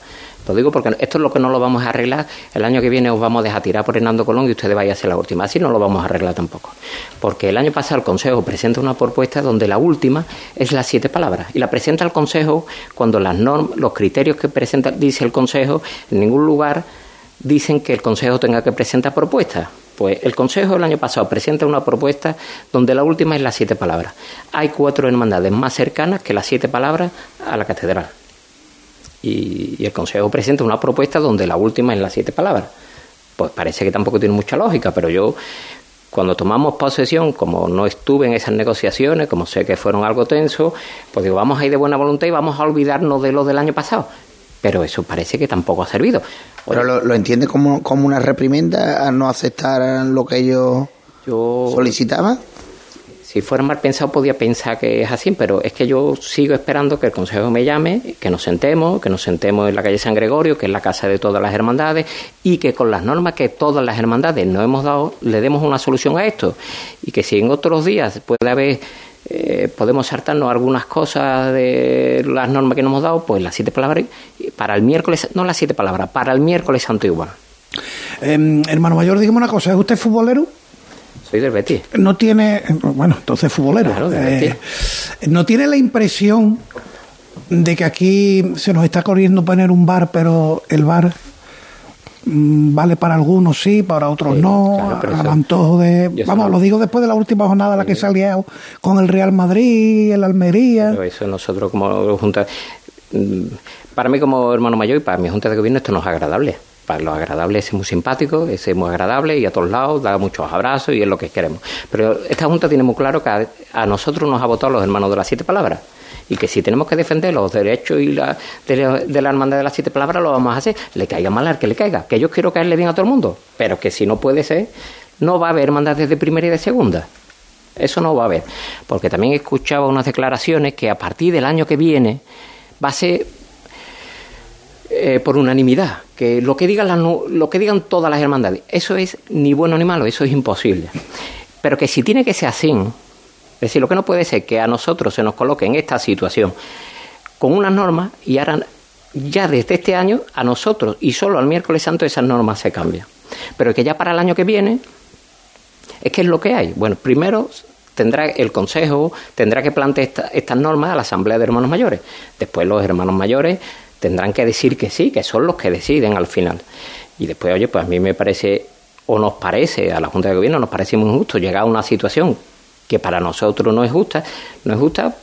Lo digo porque esto es lo que no lo vamos a arreglar. El año que viene os vamos a dejar tirar por Hernando Colón y ustedes vayan a hacer la última. Así no lo vamos a arreglar tampoco. Porque el año pasado el Consejo presenta una propuesta donde la última es las siete palabras. Y la presenta el Consejo cuando las normas, los criterios que presenta, dice el Consejo, en ningún lugar dicen que el Consejo tenga que presentar propuestas. Pues el Consejo el año pasado presenta una propuesta donde la última es las siete palabras. Hay cuatro hermandades más cercanas que las siete palabras a la catedral. Y, el Consejo presenta una propuesta donde la última es las siete palabras. Pues parece que tampoco tiene mucha lógica, pero yo cuando tomamos posesión, como no estuve en esas negociaciones, como sé que fueron algo tenso, pues digo, vamos a ir de buena voluntad y vamos a olvidarnos de lo del año pasado. Pero eso parece que tampoco ha servido. Pero lo, lo entiende como, como una reprimenda a no aceptar lo que ellos Yo solicitaban. si fuera mal pensado podía pensar que es así, pero es que yo sigo esperando que el Consejo me llame, que nos sentemos, que nos sentemos en la calle San Gregorio, que es la casa de todas las hermandades, y que con las normas que todas las hermandades nos hemos dado, le demos una solución a esto. Y que si en otros días puede haber, eh, podemos saltarnos algunas cosas de las normas que nos hemos dado, pues las siete palabras, para el miércoles, no las siete palabras, para el miércoles santo igual. Em, hermano mayor, dígame una cosa, ¿es usted futbolero? Soy del Betis. No tiene, bueno, entonces futbolero. Claro, del Eh, no tiene la impresión de que aquí se nos está corriendo poner un bar, pero el bar vale para algunos sí, para otros Sí, no, claro, al antojo de... Vamos, lo digo después de la última jornada, la que se ha liado con el Real Madrid, el Almería... Pero eso nosotros como Junta... mm, Para mí como hermano mayor y para mi Junta de Gobierno esto no es agradable. Para los agradables es muy simpático, es muy agradable y a todos lados da muchos abrazos y es lo que queremos. Pero esta Junta tiene muy claro que a, nosotros nos ha votado los hermanos de las siete palabras y que si tenemos que defender los derechos y la, de, la, de la hermandad de las siete palabras lo vamos a hacer. Le caiga mal al que le caiga. Que yo quiero caerle bien a todo el mundo, pero que si no puede ser, no va a haber hermandades de primera y de segunda. Eso no va a haber. Porque también escuchaba unas declaraciones que a partir del año que viene va a ser eh, por unanimidad, que lo que digan las lo que digan todas las hermandades, eso es ni bueno ni malo, eso es imposible. Pero que si tiene que ser así, es decir, lo que no puede ser que a nosotros se nos coloque en esta situación con unas normas y ahora ya desde este año a nosotros y solo al miércoles santo esas normas se cambian. Pero que ya para el año que viene es que es lo que hay. Bueno, primero tendrá el Consejo, tendrá que plantear esta- estas normas a la Asamblea de Hermanos Mayores. Después los hermanos mayores tendrán que decir que sí, que son los que deciden al final. Y después, oye, pues a mí me parece, o nos parece, a la Junta de Gobierno nos parece muy injusto llegar a una situación que para nosotros no es justa, no es justa,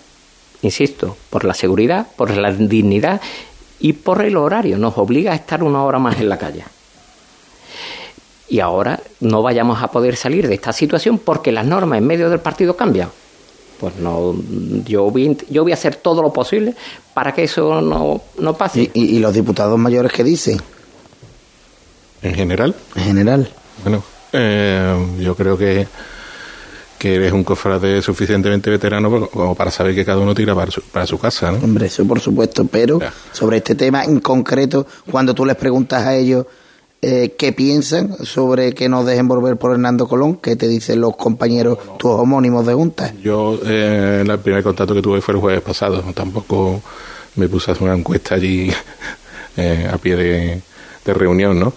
insisto, por la seguridad, por la dignidad y por el horario. Nos obliga a estar una hora más en la calle y ahora no vayamos a poder salir de esta situación porque las normas en medio del partido cambian. Pues no, yo voy, yo voy a hacer todo lo posible para que eso no, no pase. ¿Y, y, y los diputados mayores qué dicen? En general, En general. bueno, eh, yo creo que, que eres un cofrade suficientemente veterano como- como para saber que cada uno tira para su, para su casa, ¿no? Hombre, eso por supuesto, pero Ya. sobre este tema en concreto, cuando tú les preguntas a ellos eh, qué piensan sobre que nos dejen volver por Hernando Colón, ¿qué te dicen los compañeros, tus homónimos de Junta? Yo, eh, el primer contacto que tuve fue el jueves pasado. Tampoco me puse a hacer una encuesta allí eh, a pie de, de reunión, ¿no?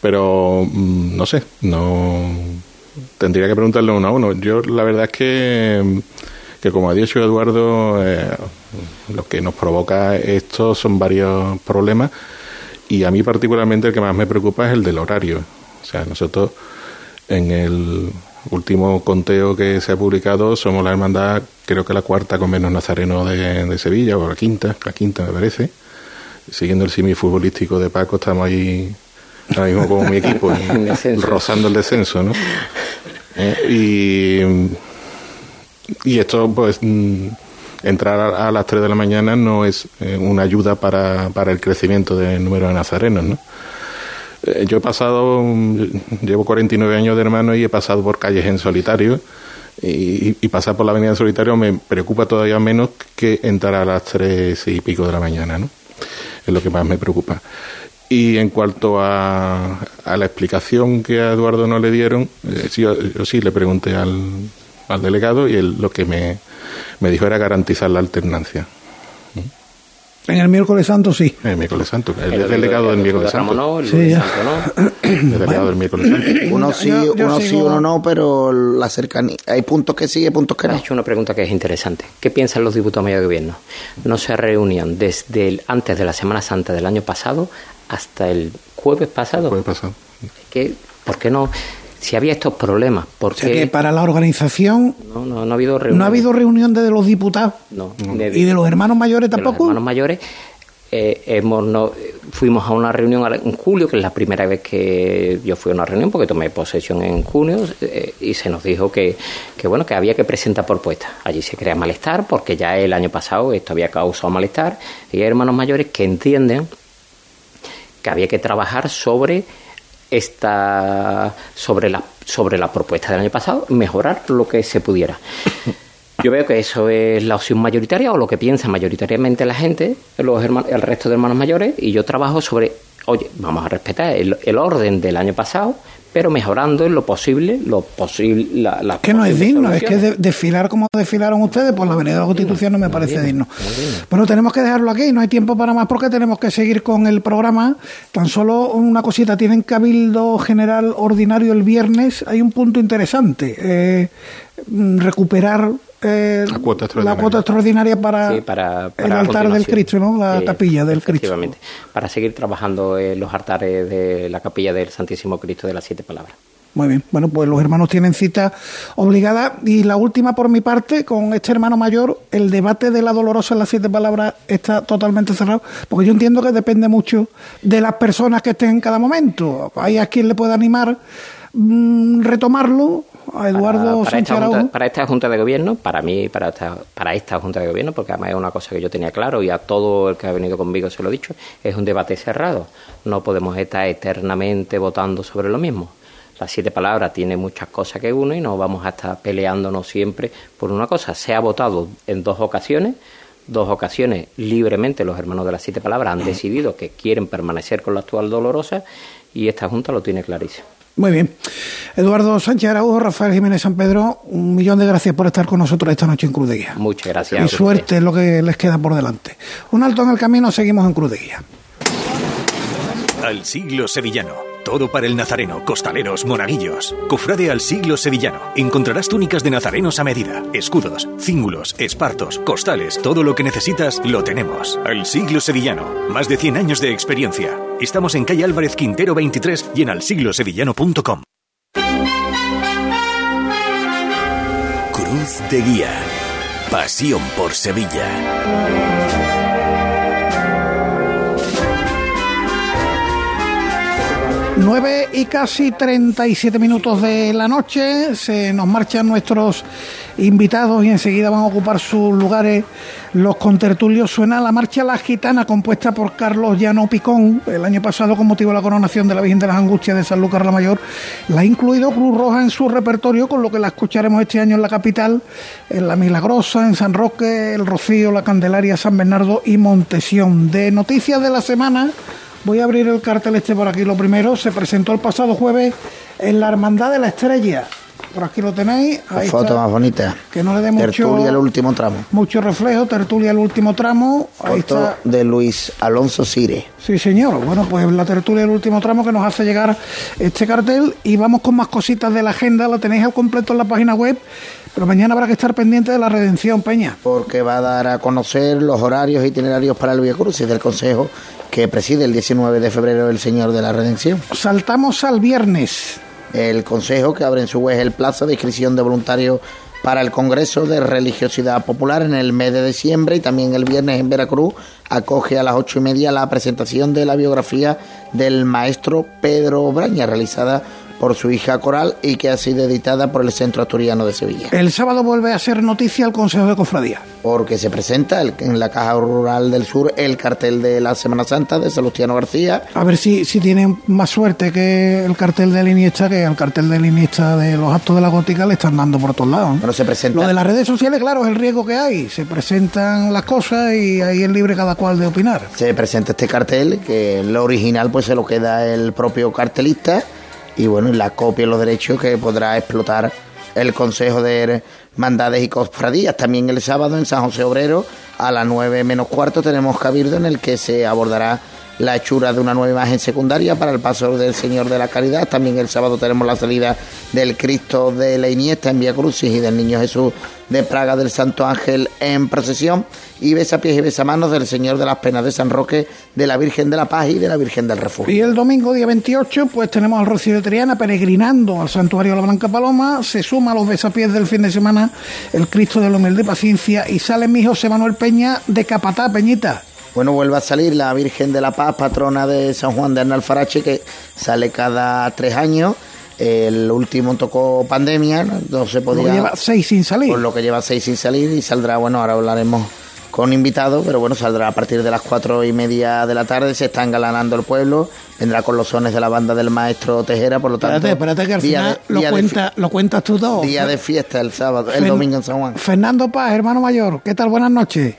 Pero, mm, no sé, no. Tendría que preguntarle uno a uno. Yo, la verdad es que, que como ha dicho Eduardo, eh, lo que nos provoca esto son varios problemas. Y a mí, particularmente, el que más me preocupa es el del horario. O sea, nosotros en el último conteo que se ha publicado somos la hermandad, creo que la cuarta con menos nazareno de, de Sevilla, o la quinta, la quinta me parece. Siguiendo el simi futbolístico de Paco, estamos ahí ahora mismo como mi equipo, descenso. rozando el descenso, ¿no? Eh, y, y esto, pues, mm, entrar a, a las 3 de la mañana no es eh, una ayuda para, para el crecimiento del número de nazarenos, ¿no? Eh, Yo he pasado, mm, llevo 49 años de hermano y he pasado por calles en solitario. Y, pasar por la avenida en solitario me preocupa todavía menos que entrar a las tres y pico de la mañana, ¿no? Es lo que más me preocupa. Y en cuanto a, a la explicación que a Eduardo no le dieron, eh, yo sí le pregunté al, al delegado y él lo que me, me dijo era garantizar la alternancia. En el miércoles santo sí. El miércoles santo, el, El delegado del miércoles santo. no, el Sí, santo no. El delegado del miércoles santo. Uno sí, yo- yo uno sí, uno no, pero la cercanía. Hay puntos que sí y puntos que no. has hecho una pregunta que es interesante. ¿Qué piensan los diputados mayores de gobierno? No se reunían desde el- antes de la Semana Santa del año pasado hasta el jueves pasado. Puede pasar. ¿Qué- ¿Por qué no? Si había estos problemas, ¿por O sea qué que para la organización no, no, no ha habido reunión? no ha habido reunión de los diputados No, ni y de los hermanos mayores de los tampoco. hermanos mayores. eh, hemos no, fuimos a una reunión en julio, que es la primera vez que yo fui a una reunión, porque tomé posesión en junio, eh, y se nos dijo que, que, bueno, que había que presentar propuestas. Allí se crea malestar, porque ya el año pasado esto había causado malestar, y hay hermanos mayores que entienden que había que trabajar sobre esta sobre la sobre la propuesta del año pasado, mejorar lo que se pudiera. Yo veo que eso es la opción mayoritaria o lo que piensa mayoritariamente la gente, los el resto de hermanos mayores, y yo trabajo sobre, oye, vamos a respetar el orden del año pasado, pero mejorando en lo posible, lo posible. La, que no es digno, es que desfilar como desfilaron ustedes por la Avenida de la Constitución no me parece digno. Bueno, tenemos que dejarlo aquí, no hay tiempo para más porque tenemos que seguir con el programa. Tan solo una cosita, tienen cabildo general ordinario el viernes, hay un punto interesante, eh, recuperar eh, la, cuota extraordinaria para, el altar del Cristo, ¿no? la capilla del Cristo. para seguir trabajando en los altares de la capilla del Santísimo Cristo de las Siete Palabras. Muy bien, bueno, pues los hermanos tienen cita obligada. Y la última por mi parte, con este hermano mayor, el debate de la dolorosa en las siete palabras está totalmente cerrado, porque yo entiendo que depende mucho de las personas que estén en cada momento. Hay a quien le pueda animar mm, retomarlo, a Eduardo para, esta junta, para esta Junta de Gobierno, para mí, para esta, para esta Junta de Gobierno, porque además es una cosa que yo tenía claro y a todo el que ha venido conmigo se lo he dicho, es un debate cerrado. No podemos estar eternamente votando sobre lo mismo. Las siete palabras tiene muchas cosas que uno y no vamos a estar peleándonos siempre por una cosa. Se ha votado en dos ocasiones, dos ocasiones libremente los hermanos de las siete palabras han decidido que quieren permanecer con la actual dolorosa y esta Junta lo tiene clarísimo. Muy bien. Eduardo Sánchez Araújo, Rafael Jiménez San Pedro, un millón de gracias por estar con nosotros esta noche en Cruz de Guía. Muchas gracias. Y suerte es lo que les queda por delante. Un alto en el camino, seguimos en Cruz de Guía. Al siglo sevillano todo para el nazareno, costaleros, monaguillos. Cofrade al siglo sevillano. Encontrarás túnicas de nazarenos a medida, escudos, cíngulos, espartos, costales, todo lo que necesitas lo tenemos. Al siglo sevillano. Más de 100 años de experiencia. Estamos en calle Álvarez Quintero 23 y en alsiglosevillano.com. Cruz de Guía. Pasión por Sevilla. 9 y casi 37 minutos de la noche, se nos marchan nuestros invitados y enseguida van a ocupar sus lugares los contertulios. Suena la marcha La Gitana compuesta por Carlos Llano Picón, el año pasado con motivo de la coronación de la Virgen de las Angustias de San Lucas la Mayor. La ha incluido Cruz Roja en su repertorio, con lo que la escucharemos este año en la capital, en La Milagrosa, en San Roque, El Rocío, La Candelaria, San Bernardo y Montesión. De noticias de la semana Voy a abrir el cartel este por aquí. Lo primero, se presentó el pasado jueves en la Hermandad de la Estrella. Por aquí lo tenéis. Ahí foto más bonita. Que no le dé mucho. Tertulia el último tramo. Mucho reflejo, tertulia el último tramo. Ahí está. de Luis Alonso Sire. Sí, señor. Bueno, pues la tertulia el último tramo que nos hace llegar este cartel. Y vamos con más cositas de la agenda. La tenéis al completo en la página web. Pero mañana habrá que estar pendiente de la redención, Peña. Porque va a dar a conocer los horarios itinerarios para el Via Cruz y del Consejo que preside el 19 de febrero el Señor de la Redención. Saltamos al viernes. El Consejo que abre en su vez el plazo de inscripción de voluntarios para el Congreso de Religiosidad Popular en el mes de diciembre y también el viernes en Veracruz acoge a las ocho y media la presentación de la biografía del maestro Pedro Braña realizada por su hija Coral y que ha sido editada por el Centro Asturiano de Sevilla. El sábado vuelve a ser noticia el Consejo de Cofradía. Porque se presenta en la Caja Rural del Sur el cartel de la Semana Santa de Salustiano García. A ver si, si tienen más suerte que el cartel de Iniesta, que el cartel de Iniesta de los actos de la gótica le están dando por todos lados. Pero se presenta... Lo de las redes sociales, claro, es el riesgo que hay. Se presentan las cosas y ahí es libre cada cual de opinar. Se presenta este cartel, que lo original pues se lo queda el propio cartelista y bueno, la copia y los derechos que podrá explotar el Consejo de Mandades y Cofradías. También el sábado en San José Obrero a las 9 menos cuarto tenemos Cabildo en el que se abordará la hechura de una nueva imagen secundaria para el paso del Señor de la Caridad. También el sábado tenemos la salida del Cristo de la Iniesta en Vía Crucis y del Niño Jesús de Praga del Santo Ángel en procesión y besapiés y besamanos del Señor de las Penas de San Roque, de la Virgen de la Paz y de la Virgen del Refugio. Y el domingo, día 28, pues tenemos al Rocío de Triana peregrinando al Santuario de la Blanca Paloma, se suma a los besapiés del fin de semana el Cristo de la Humilde Paciencia y sale mi José Manuel Peña de Capatá, Peñita. Bueno, vuelve a salir la Virgen de la Paz, patrona de San Juan de Arnalfarache, que sale cada tres años. El último tocó pandemia, no se podía. lleva seis sin salir. Por lo que lleva seis sin salir y saldrá, bueno, ahora hablaremos con invitados, pero bueno, saldrá a partir de las cuatro y media de la tarde, se está engalanando el pueblo, vendrá con los sones de la banda del maestro Tejera, por lo tanto... Espérate, espérate que al final lo, cuenta, lo cuentas tú todo. Día de fiesta el sábado, el domingo en San Juan. Fernando Paz, hermano mayor, ¿qué tal? Buenas noches.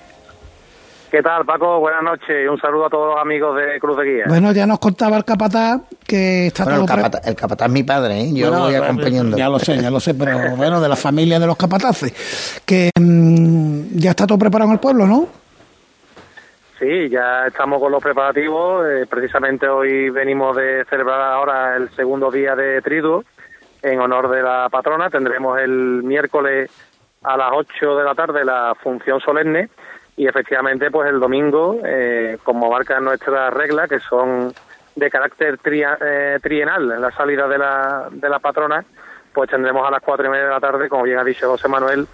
¿Qué tal, Paco? Buenas noches y un saludo a todos los amigos de Cruz de Guía. Bueno, ya nos contaba el capataz que está todo... El capataz, el capataz es mi padre, ¿eh? Yo lo voy acompañando. Ya lo sé, ya lo sé, pero bueno, de la familia de los capataces. Que mm, ya está todo preparado en el pueblo, ¿no? Sí, ya estamos con los preparativos. Eh, precisamente hoy venimos de celebrar ahora el segundo día de Triduo en honor de la patrona. Tendremos el miércoles a las 8 de la tarde la función solemne y efectivamente pues el domingo, eh, como marca nuestra regla, que son de carácter eh, trienal en la salida de la, de la patrona, pues tendremos a las cuatro y media de la tarde, como bien ha dicho José Manuel,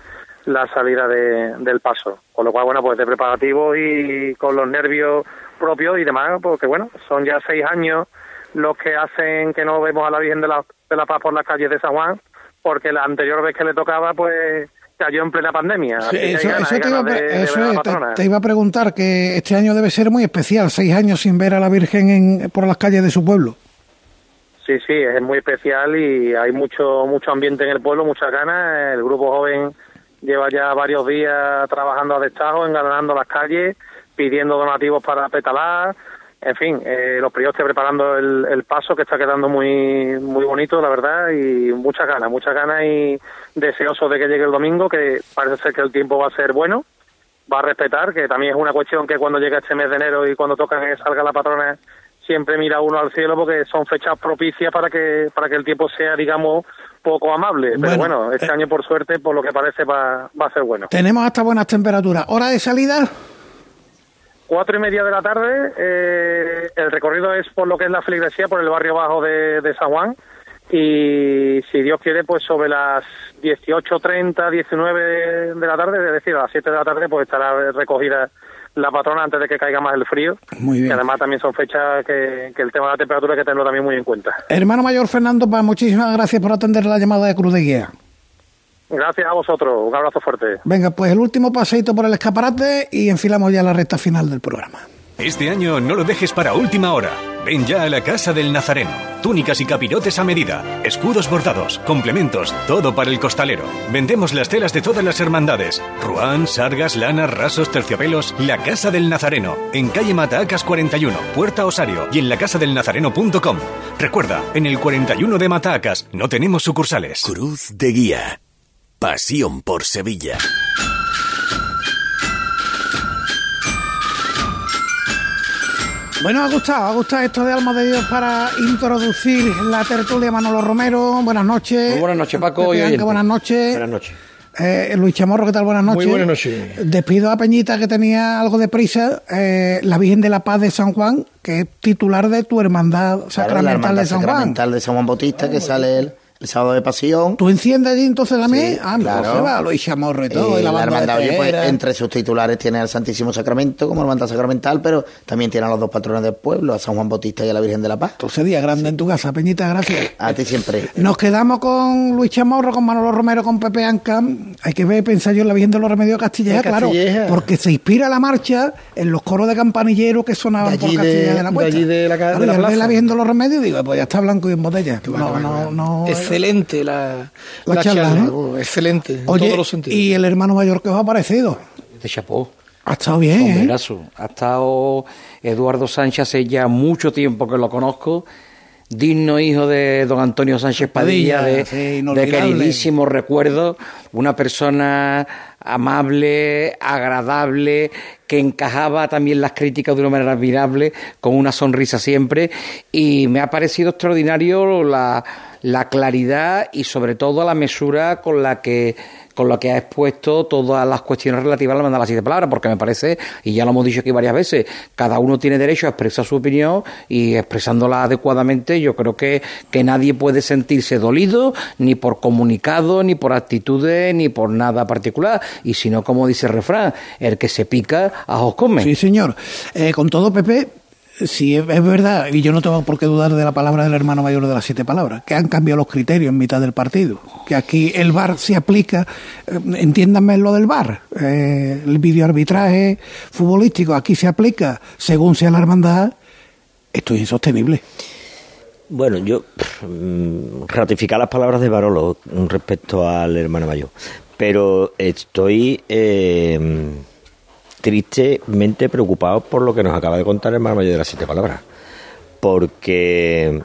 la salida de, del paso. Con lo cual, bueno, pues de preparativo y con los nervios propios y demás, porque bueno, son ya seis años los que hacen que no vemos a la Virgen de la, de la Paz por las calles de San Juan, porque la anterior vez que le tocaba, pues cayó en plena pandemia. eso, te, iba, a preguntar que este año debe ser muy especial, seis años sin ver a la Virgen en, por las calles de su pueblo. Sí, sí, es muy especial y hay mucho mucho ambiente en el pueblo, muchas ganas. El grupo joven lleva ya varios días trabajando a destajo, engalanando las calles, pidiendo donativos para petalar en fin, eh, los priostes preparando el, paso que está quedando muy muy bonito, la verdad, y muchas ganas, muchas ganas y deseoso de que llegue el domingo, que parece ser que el tiempo va a ser bueno, va a respetar, que también es una cuestión que cuando llega este mes de enero y cuando toca que salga la patrona siempre mira uno al cielo porque son fechas propicias para que para que el tiempo sea, digamos, poco amable. Pero bueno, este eh, año por suerte, por lo que parece, va, va a ser bueno. Tenemos hasta buenas temperaturas. ¿Hora de salida? Cuatro y media de la tarde, eh, el recorrido es por lo que es la feligresía, por el barrio bajo de, de San Juan, y si Dios quiere, pues sobre las 18.30, 19 de la tarde, es decir, a las 7 de la tarde, pues estará recogida la patrona antes de que caiga más el frío. Muy bien. Que además también son fechas que, el tema de la temperatura hay que tenerlo también muy en cuenta. Hermano mayor Fernando, pues muchísimas gracias por atender la llamada de Cruz de Guía. Gracias a vosotros, un abrazo fuerte. Venga, pues el último paseito por el escaparate y enfilamos ya la recta final del programa. Este año no lo dejes para última hora. Ven ya a la Casa del Nazareno. Túnicas y capirotes a medida, escudos bordados, complementos, todo para el costalero. Vendemos las telas de todas las hermandades. Ruán, sargas, lanas, rasos, terciopelos. La Casa del Nazareno, en calle Matacas 41, Puerta Osario y en lacasadelnazareno.com. Recuerda, en el 41 de Matacas no tenemos sucursales. Cruz de Guía. Pasión por Sevilla. Bueno, ha gustado, ha gustado esto de Alma de Dios para introducir la tertulia Manolo Romero. Buenas noches. buenas noches, Paco. y buenas noches. Buenas noches. Eh, Luis Chamorro, ¿qué tal? Buenas noches. Muy buenas noches. Despido a Peñita, que tenía algo de prisa. Eh, la Virgen de la Paz de San Juan, que es titular de tu hermandad sacramental de San Juan. Sacramental de San Juan Bautista, que sale él el sábado de pasión. ¿Tú enciendes allí entonces la mesa? ah, claro. se va, lo chamorro y todo. Y, la, hermandad, pues, entre sus titulares tiene al Santísimo Sacramento como hermandad sacramental, pero también tiene a los dos patrones del pueblo, a San Juan Bautista y a la Virgen de la Paz. Entonces, día grande en tu casa, Peñita, gracias. A ti siempre. Nos quedamos con Luis Chamorro, con Manolo Romero, con Pepe Anca. Hay que ver, pensar yo en la Virgen de los Remedios Castilleja, claro, porque se inspira la marcha en los coros de campanilleros que sonaban por Castilleja de, la Puerta. De allí de la, de la, la Virgen de los Remedios digo, pues ya está blanco y en botella. No, no, no, Excelente la la, charla, excelente, en todos los sentidos. ¿Y el hermano mayor que os ha parecido? De Chapó. Ha estado bien, ¿eh? Ha estado Eduardo Sánchez hace ya mucho tiempo que lo conozco digno hijo de don Antonio Sánchez Padilla, de, de, queridísimo recuerdo, una persona amable, agradable, que encajaba también las críticas de una manera admirable, con una sonrisa siempre, y me ha parecido extraordinario la, la claridad y sobre todo la mesura con la que con la que ha expuesto todas las cuestiones relativas a la mandala de palabras, porque me parece, y ya lo hemos dicho aquí varias veces, cada uno tiene derecho a expresar su opinión y expresándola adecuadamente, yo creo que, que nadie puede sentirse dolido, ni por comunicado, ni por actitudes, ni por nada particular. Y si no, como dice el refrán, el que se pica, ajos come. Sí, señor. Eh, con todo, Pepe, si es, verdad, y yo no tengo por qué dudar de la palabra del hermano mayor de las siete palabras, que han cambiado los criterios en mitad del partido, que aquí el VAR se aplica, eh, entiéndanme lo del VAR, eh, el videoarbitraje futbolístico aquí se aplica según sea la hermandad, esto es insostenible. Bueno, yo mm, ratificar las palabras de Barolo respecto al hermano mayor, pero estoy eh, tristemente preocupado por lo que nos acaba de contar el hermano mayor de las siete palabras, porque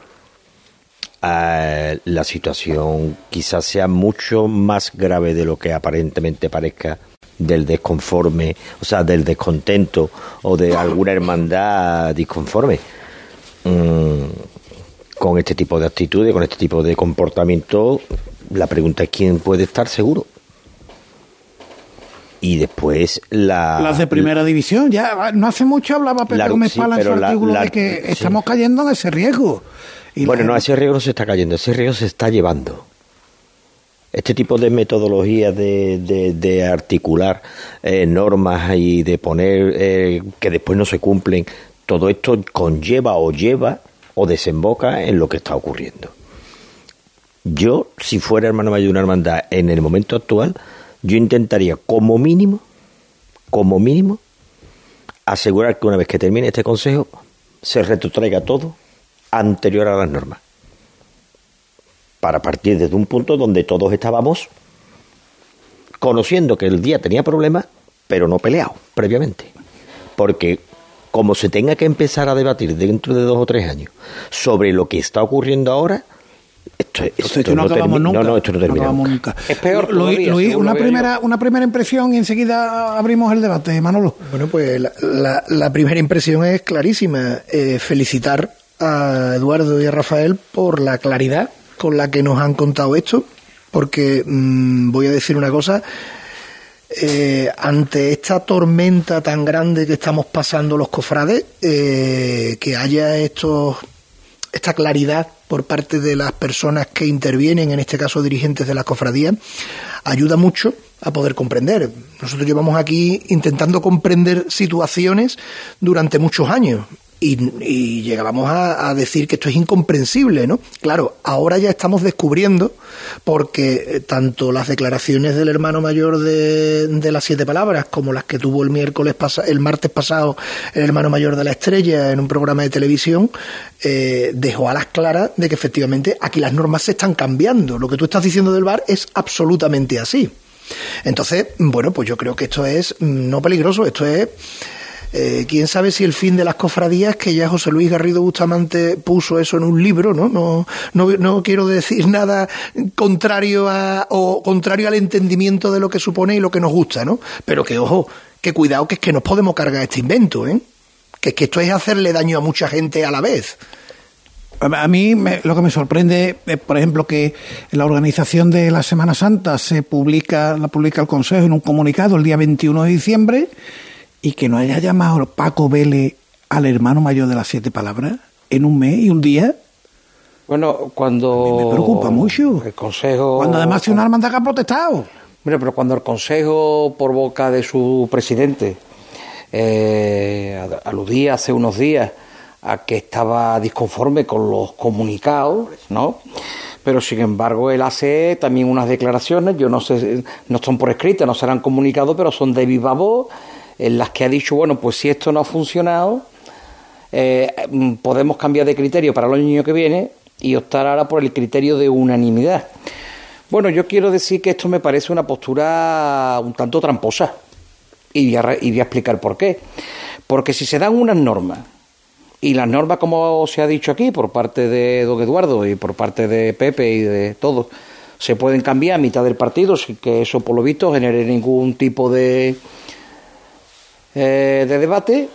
eh, la situación quizás sea mucho más grave de lo que aparentemente parezca del desconforme, o sea, del descontento o de alguna hermandad disconforme. Mm, con este tipo de actitudes, con este tipo de comportamiento, la pregunta es quién puede estar seguro. Y después la... Las de primera división, ya no hace mucho hablaba Pedro Gómez Pala en su artículo de que estamos cayendo en ese riesgo. bueno, no, ese riesgo no se está cayendo, ese riesgo se está llevando. Este tipo de metodología de, de, articular eh, normas y de poner eh, que después no se cumplen, todo esto conlleva o lleva o desemboca en lo que está ocurriendo. Yo, si fuera hermano mayor de una hermandad en el momento actual, yo intentaría como mínimo, como mínimo, asegurar que una vez que termine este consejo, se retrotraiga todo anterior a las normas. Para partir desde un punto donde todos estábamos conociendo que el día tenía problemas, pero no peleado previamente. Porque como se tenga que empezar a debatir dentro de dos o tres años sobre lo que está ocurriendo ahora, esto, esto, no, termina. No, no, esto no termina. Es peor. Luis, una, primera, una primera impresión y enseguida abrimos el debate, Manolo. Bueno, pues la, primera impresión es clarísima. Eh, felicitar a Eduardo y a Rafael por la claridad con la que nos han contado esto, porque mm, voy a decir una cosa eh, ante esta tormenta tan grande que estamos pasando los cofrades, eh, que haya estos, esta claridad por parte de las personas que intervienen, en este caso dirigentes de la cofradía, ayuda mucho a poder comprender. Nosotros llevamos aquí intentando comprender situaciones durante muchos años y, llegábamos a, decir que esto es incomprensible, ¿no? Claro, ahora ya estamos descubriendo, porque eh, tanto las declaraciones del hermano mayor de, las siete palabras, como las que tuvo el miércoles el martes pasado el hermano mayor de la estrella en un programa de televisión, eh, dejó a las claras de que efectivamente aquí las normas se están cambiando. Lo que tú estás diciendo del bar es absolutamente así. Entonces, bueno, pues yo creo que esto es mm, no peligroso, esto es eh, quién sabe si el fin de las cofradías, que ya José Luis Garrido Bustamante puso eso en un libro, ¿no? No, no, no quiero decir nada contrario a, o contrario al entendimiento de lo que supone y lo que nos gusta, ¿no? Pero que ojo, que cuidado que es que nos podemos cargar este invento, ¿eh? Que es que esto es hacerle daño a mucha gente a la vez. A mí lo que me sorprende es, por ejemplo, que la organización de la Semana Santa se publica, la publica el Consejo en un comunicado el día 21 de diciembre y que no haya llamado Paco Vélez al hermano mayor de las siete palabras en un mes y un día. Bueno, cuando. me preocupa mucho. El Consejo. Cuando además si una hermandad que ha protestado. Mira, pero cuando el Consejo, por boca de su presidente, eh, aludía hace unos días a que estaba disconforme con los comunicados, ¿no? Pero sin embargo, él hace también unas declaraciones, yo no sé, no son por escrita, no serán comunicados, pero son de viva voz en las que ha dicho, bueno, pues si esto no ha funcionado, eh, podemos cambiar de criterio para el año que viene y optar ahora por el criterio de unanimidad. Bueno, yo quiero decir que esto me parece una postura un tanto tramposa y voy a, y voy a explicar por qué. Porque si se dan unas normas, y las normas, como se ha dicho aquí, por parte de don Eduardo y por parte de Pepe y de todos, se pueden cambiar a mitad del partido sin que eso, por lo visto, genere ningún tipo de, eh, de debate,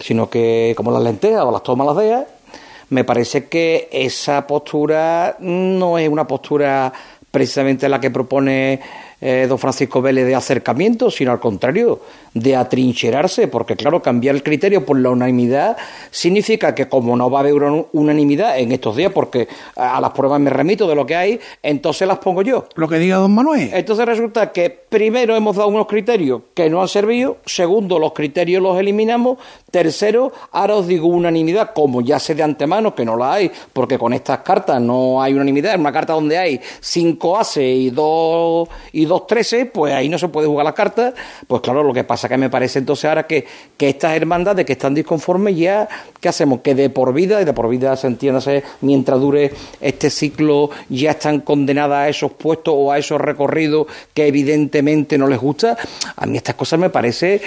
sino que como las lentejas o las tomas las veas, me parece que esa postura no es una postura precisamente la que propone eh, don Francisco Vélez, de acercamiento, sino al contrario, de atrincherarse, porque claro, cambiar el criterio por la unanimidad significa que como no va a haber unanimidad en estos días, porque a las pruebas me remito de lo que hay, entonces las pongo yo. Lo que diga don Manuel. Entonces resulta que primero hemos dado unos criterios que no han servido, segundo, los criterios los eliminamos, tercero, ahora os digo unanimidad, como ya sé de antemano que no la hay, porque con estas cartas no hay unanimidad, en una carta donde hay cinco ases y dos, y dos trece, pues ahí no se puede jugar las cartas, pues claro, lo que pasa que me parece entonces ahora que, que estas hermandades que están disconformes ya, ¿qué hacemos? Que de por vida, y de por vida se entiéndase, mientras dure este ciclo, ya están condenadas a esos puestos o a esos recorridos que evidentemente no les gusta. A mí estas cosas me parece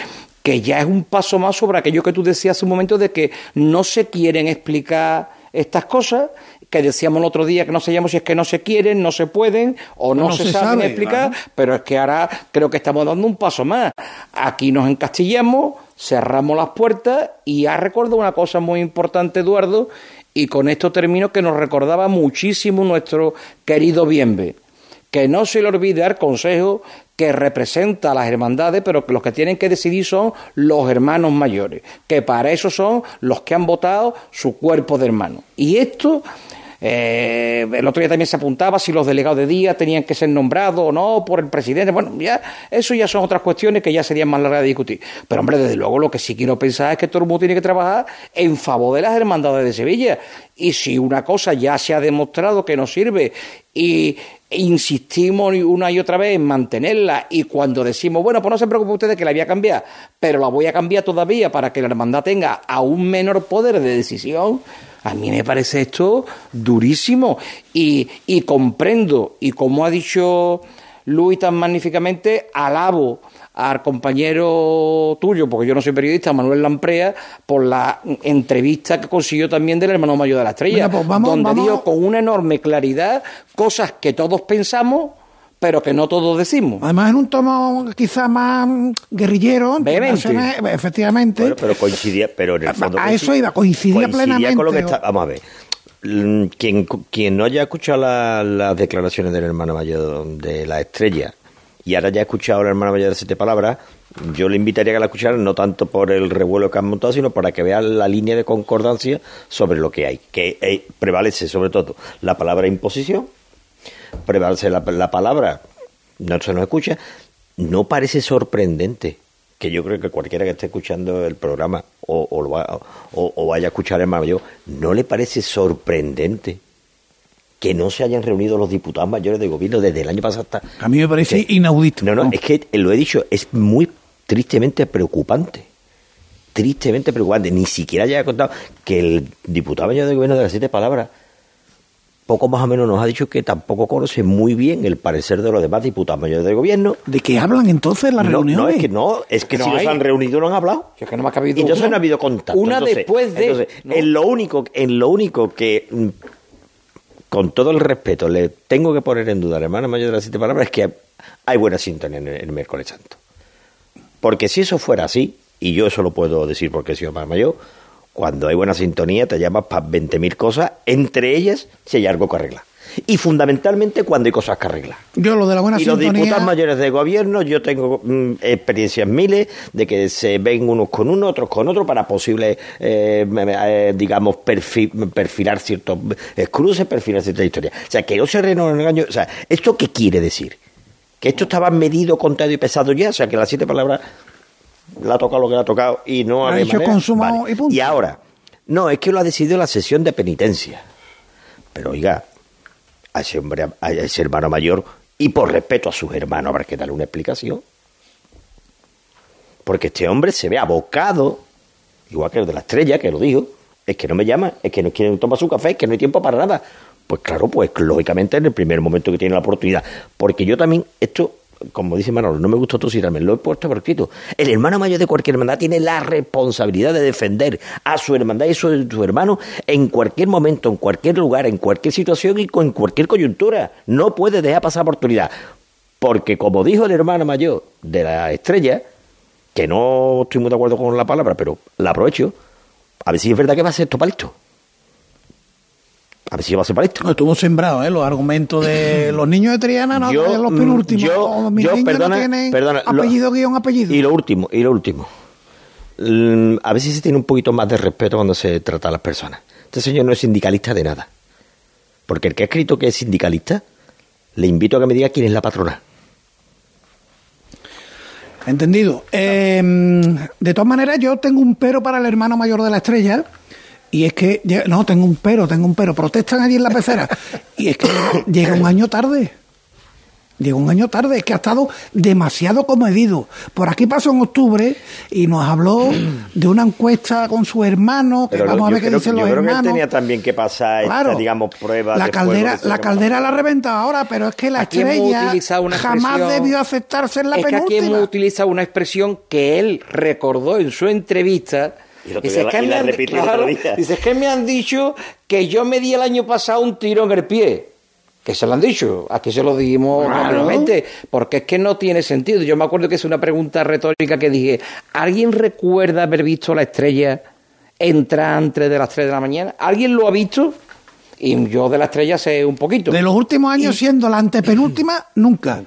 que ya es un paso más sobre aquello que tú decías hace un momento de que no se quieren explicar estas cosas que decíamos el otro día que no sabíamos si es que no se quieren, no se pueden o no, se, saben explicar, pero es que ahora creo que estamos dando un paso más. Aquí nos encastillamos, cerramos las puertas y ha recordado una cosa muy importante, Eduardo, y con esto termino que nos recordaba muchísimo nuestro querido Bienve. Que no se le olvide dar consejo que representa a las hermandades, pero que los que tienen que decidir son los hermanos mayores, que para eso son los que han votado su cuerpo de hermano. Y esto eh, el otro día también se apuntaba si los delegados de día tenían que ser nombrados o no por el presidente. Bueno, ya eso ya son otras cuestiones que ya serían más largas de discutir. Pero hombre, desde luego lo que sí quiero pensar es que todo el mundo tiene que trabajar en favor de las hermandades de Sevilla. Y si una cosa ya se ha demostrado que no sirve y insistimos una y otra vez en mantenerla y cuando decimos, bueno, pues no se preocupen ustedes que la voy a cambiar, pero la voy a cambiar todavía para que la hermandad tenga aún menor poder de decisión, a mí me parece esto durísimo. Y, y comprendo, y como ha dicho Luis tan magníficamente, alabo al compañero tuyo, porque yo no soy periodista, Manuel Lamprea, por la entrevista que consiguió también del hermano mayor de la estrella, pues donde dijo con una enorme claridad cosas que todos pensamos pero que no todos decimos. Además, en un tono quizá más guerrillero, efectivamente. pero coincidía, pero en el fondo. A eso iba, coincidía, plenamente. Con lo que está, vamos a ver. Mm, quien, quien no haya escuchado las declaraciones del hermano mayor de la estrella y ahora ya ha escuchado al hermano mayor de siete palabras, yo le invitaría a que la escucharan no tanto por el revuelo que han montado, sino para que vean la línea de concordancia sobre lo que hay, que eh, prevalece sobre todo la palabra imposición prevalece la, palabra, no se nos escucha, no parece sorprendente que yo creo que cualquiera que esté escuchando el programa o, o, vaya a escuchar el mayor, no le parece sorprendente que no se hayan reunido los diputados mayores de gobierno desde el año pasado hasta... A mí me parece inaudito. No, no, es que lo he dicho, es muy tristemente preocupante. Tristemente preocupante. Ni siquiera haya contado que el diputado mayor de gobierno de las siete palabras poco más o menos nos ha dicho que tampoco conoce muy bien el parecer de los demás diputados mayores del gobierno. ¿De qué hablan entonces las reuniones? No, es que no, es que, si no se han reunido no han hablado. es que no me ha cabido y entonces no ha habido contacto. Una después de... en, lo único, en lo único que, mm, con todo el respeto, le tengo que poner en duda, hermano mayor de las siete palabras, es que hay buena sintonía en el, miércoles santo. Porque si eso fuera así, y yo eso lo puedo decir porque he sido más mayor, cuando hay buena sintonía te llamas para 20.000 cosas, entre ellas si hay algo que arreglar. Y fundamentalmente cuando hay cosas que arreglar. Yo lo de la buena y sintonía... los diputados mayores de gobierno, yo tengo mm, experiencias miles de que se ven unos con uno, otros con otro, para posible, eh, eh, digamos, perfilar ciertos cruces, perfilar ciertas historias. O sea, que no se en el engaño. O sea, ¿esto qué quiere decir? Que esto estaba medido, contado y pesado ya. O sea, que las siete palabras le ha tocado lo que le ha tocado y no ha hecho consumo y Y ahora, no, es que lo ha decidido la sesión de penitencia. Pero oiga, a ese hombre, ese hermano mayor, y por respeto a sus hermanos, habrá que darle una explicación. Porque este hombre se ve abocado, igual que el de la estrella, que lo dijo, es que no me llama, es que no quiere tomar su café, es que no hay tiempo para nada. Pues claro, pues lógicamente en el primer momento que tiene la oportunidad. Porque yo también, esto como dice Manolo, no me gustó tú citarme, lo he puesto por escrito. El hermano mayor de cualquier hermandad tiene la responsabilidad de defender a su hermandad y a su, su hermano en cualquier momento, en cualquier lugar, en cualquier situación y con cualquier coyuntura. No puede dejar pasar oportunidad. Porque como dijo el hermano mayor de la estrella, que no estoy muy de acuerdo con la palabra, pero la aprovecho, a ver si es verdad que va a ser esto A ver si va a ser para esto. No, estuvo sembrado, ¿eh? Los argumentos de los niños de Triana no yo, los penúltimos. Yo, mis yo perdona, no perdona, apellido guion apellido. Y lo último, y lo último. A veces se tiene un poquito más de respeto cuando se trata a las personas. Este señor no es sindicalista de nada. Porque el que ha escrito que es sindicalista, le invito a que me diga quién es la patrona. Entendido. Em, de todas maneras, yo tengo un pero para el hermano mayor de la estrella y es que, no, tengo un pero, tengo un pero. Protestan allí en la pecera. Y es que llega un año tarde. Llega un año tarde, es que ha estado demasiado comedido. Por aquí pasó en octubre y nos habló de una encuesta con su hermano, que vamos a ver qué dicen los hermanos. Creo que tenía también que pasar esta, digamos, prueba. La caldera, la caldera la reventa ahora, pero es que la estrella jamás debió aceptarse en la es penúltima. que aquí hemos utilizado una expresión que él recordó en su entrevista Dice, que me han, dice, que me han dicho que yo me di el año pasado un tiro en el pie. Que se lo han dicho, aquí se lo dijimos realmente, porque es que no tiene sentido. Yo me acuerdo que es una pregunta retórica que dije, ¿alguien recuerda haber visto la estrella entrar antes de las 3 de la mañana? ¿Alguien lo ha visto? Y yo de la estrella sé un poquito. De los últimos años siendo la antepenúltima, nunca.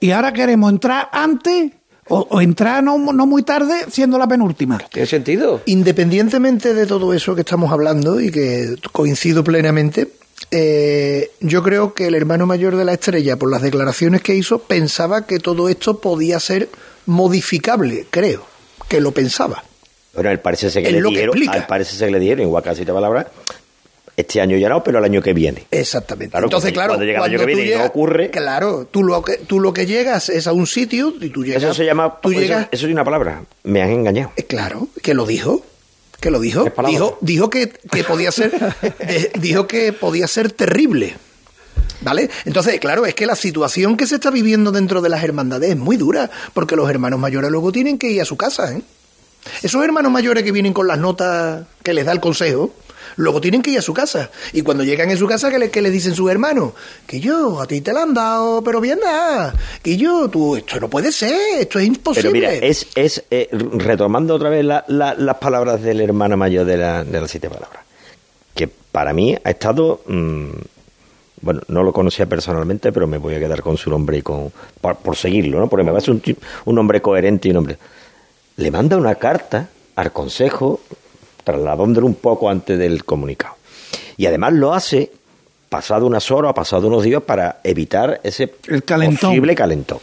Y ahora queremos entrar antes o, entrar no, muy tarde siendo la penúltima. ¿Tiene sentido? Independientemente de todo eso que estamos hablando y que coincido plenamente, eh, yo creo que el hermano mayor de la estrella, por las declaraciones que hizo, pensaba que todo esto podía ser modificable, creo, que lo pensaba. Bueno, él parece que, le dieron, parece que le dieron, igual casi te palabra, este año ya no, pero el año que viene. Exactamente. Entonces, claro, cuando llega el año que viene no ocurre. Claro, tú lo que tú lo que llegas es a un sitio y tú llegas. Eso se llama. Tú eso, es una palabra. Me han engañado. Eh, claro, que lo dijo. Que lo dijo. Dijo, dijo que, que podía ser. Eh, dijo que podía ser terrible. ¿Vale? Entonces, claro, es que la situación que se está viviendo dentro de las hermandades es muy dura, porque los hermanos mayores luego tienen que ir a su casa, ¿eh? Esos hermanos mayores que vienen con las notas que les da el consejo, Luego tienen que ir a su casa. Y cuando llegan a su casa, ¿qué le, qué le dicen sus hermanos? Que yo, a ti te la han dado, pero bien nada. Que yo, tú, esto no puede ser, esto es imposible. Pero mira, es, es eh, retomando otra vez las palabras del hermano mayor de, la, de las siete palabras, que para mí ha estado... Mm, bueno, no lo conocía personalmente, pero me voy a quedar con su nombre y con por, seguirlo, ¿no? Porque me parece un, un hombre coherente y un hombre... Le manda una carta al Consejo trasladándolo un poco antes del comunicado. Y además lo hace pasado unas horas, pasado unos días para evitar ese posible calentón.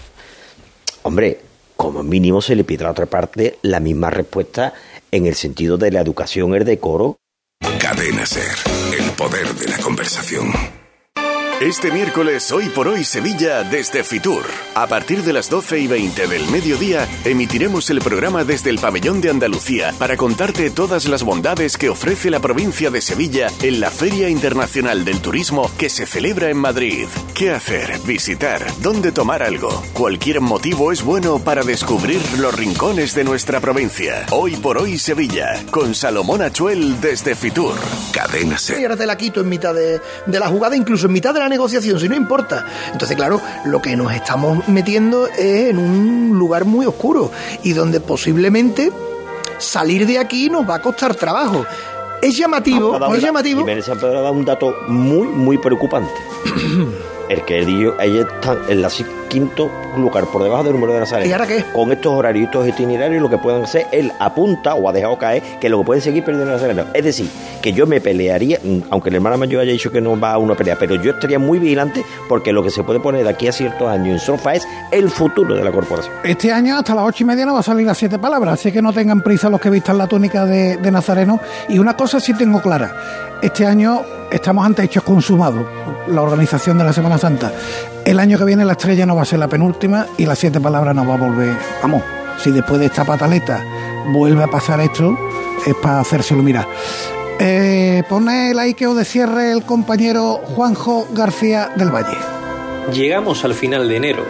Hombre, como mínimo se le pide a la otra parte la misma respuesta en el sentido de la educación, el decoro. Cadena Ser, el poder de la conversación. Este miércoles, hoy por hoy Sevilla desde Fitur. A partir de las 12 y 20 del mediodía, emitiremos el programa desde el Pabellón de Andalucía para contarte todas las bondades que ofrece la provincia de Sevilla en la Feria Internacional del Turismo que se celebra en Madrid. ¿Qué hacer? Visitar, dónde tomar algo. Cualquier motivo es bueno para descubrir los rincones de nuestra provincia. Hoy por hoy Sevilla, con Salomón Achuel desde Fitur. Cadena C. Y ahora te la quito en mitad de, de la jugada, incluso en mitad de la negociación, si no importa. Entonces, claro, lo que nos estamos metiendo es en un lugar muy oscuro y donde posiblemente salir de aquí nos va a costar trabajo. Es llamativo, es llamativo. Y San Pedro ha dado un dato muy, muy preocupante. el que ellos, ellos están en la quinto lugar por debajo del número de Nazaret. ¿Y ahora qué? Con estos horarios, itinerarios, lo que pueden hacer, él apunta o ha dejado caer que lo que pueden seguir perdiendo Nazaret. Es decir, que yo me pelearía, aunque el hermano mayor haya dicho que no va a una pelea, pero yo estaría muy vigilante porque lo que se puede poner de aquí a ciertos años en sofá es el futuro de la corporación. Este año hasta las ocho y media no va a salir las siete palabras, así que no tengan prisa los que vistan la túnica de, de Nazareno. Y una cosa sí tengo clara, este año estamos ante hechos consumados, la organización de la Semana Santa. El año que viene la estrella no va a ser la penúltima y las siete palabras no va a volver. Vamos, si después de esta pataleta vuelve a pasar esto, es para hacérselo mirar. Eh, pone el Aikeo de cierre el compañero Juanjo García del Valle. Llegamos al final de enero,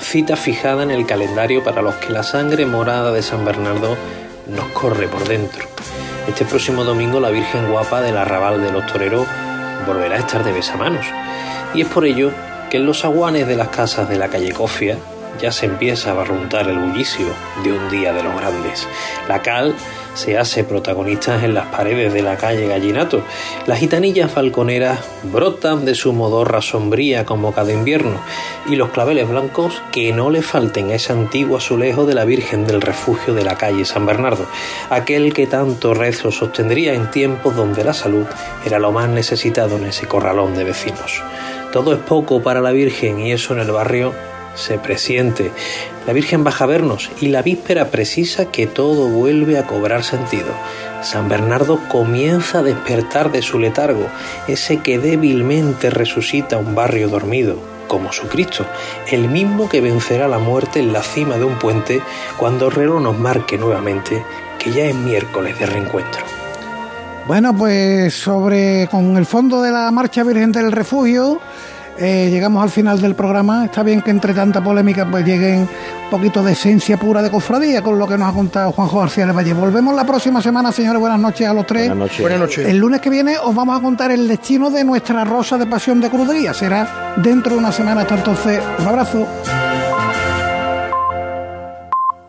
cita fijada en el calendario para los que la sangre morada de San Bernardo nos corre por dentro. Este próximo domingo la Virgen Guapa del Arrabal de los Toreros volverá a estar de besamanos. Y es por ello que en los aguanes de las casas de la calle Cofia ya se empieza a barruntar el bullicio de un día de los grandes. La cal se hace protagonista en las paredes de la calle Gallinato. Las gitanillas falconeras brotan de su modorra sombría como cada invierno y los claveles blancos que no le falten a ese antiguo azulejo de la Virgen del Refugio de la calle San Bernardo, aquel que tanto rezo sostendría en tiempos donde la salud era lo más necesitado en ese corralón de vecinos. Todo es poco para la Virgen y eso en el barrio se presiente. La Virgen baja a vernos y la víspera precisa que todo vuelve a cobrar sentido. San Bernardo comienza a despertar de su letargo, ese que débilmente resucita un barrio dormido, como su Cristo, el mismo que vencerá la muerte en la cima de un puente cuando el nos marque nuevamente que ya es miércoles de reencuentro. Bueno, pues sobre con el fondo de la Marcha Virgen del Refugio, eh, llegamos al final del programa. Está bien que entre tanta polémica pues lleguen un poquito de esencia pura de cofradía con lo que nos ha contado Juanjo García de Valle. Volvemos la próxima semana, señores. Buenas noches a los tres. Buenas noches. Buenas noches. El lunes que viene os vamos a contar el destino de nuestra rosa de pasión de crudería. Será dentro de una semana. Hasta entonces, un abrazo.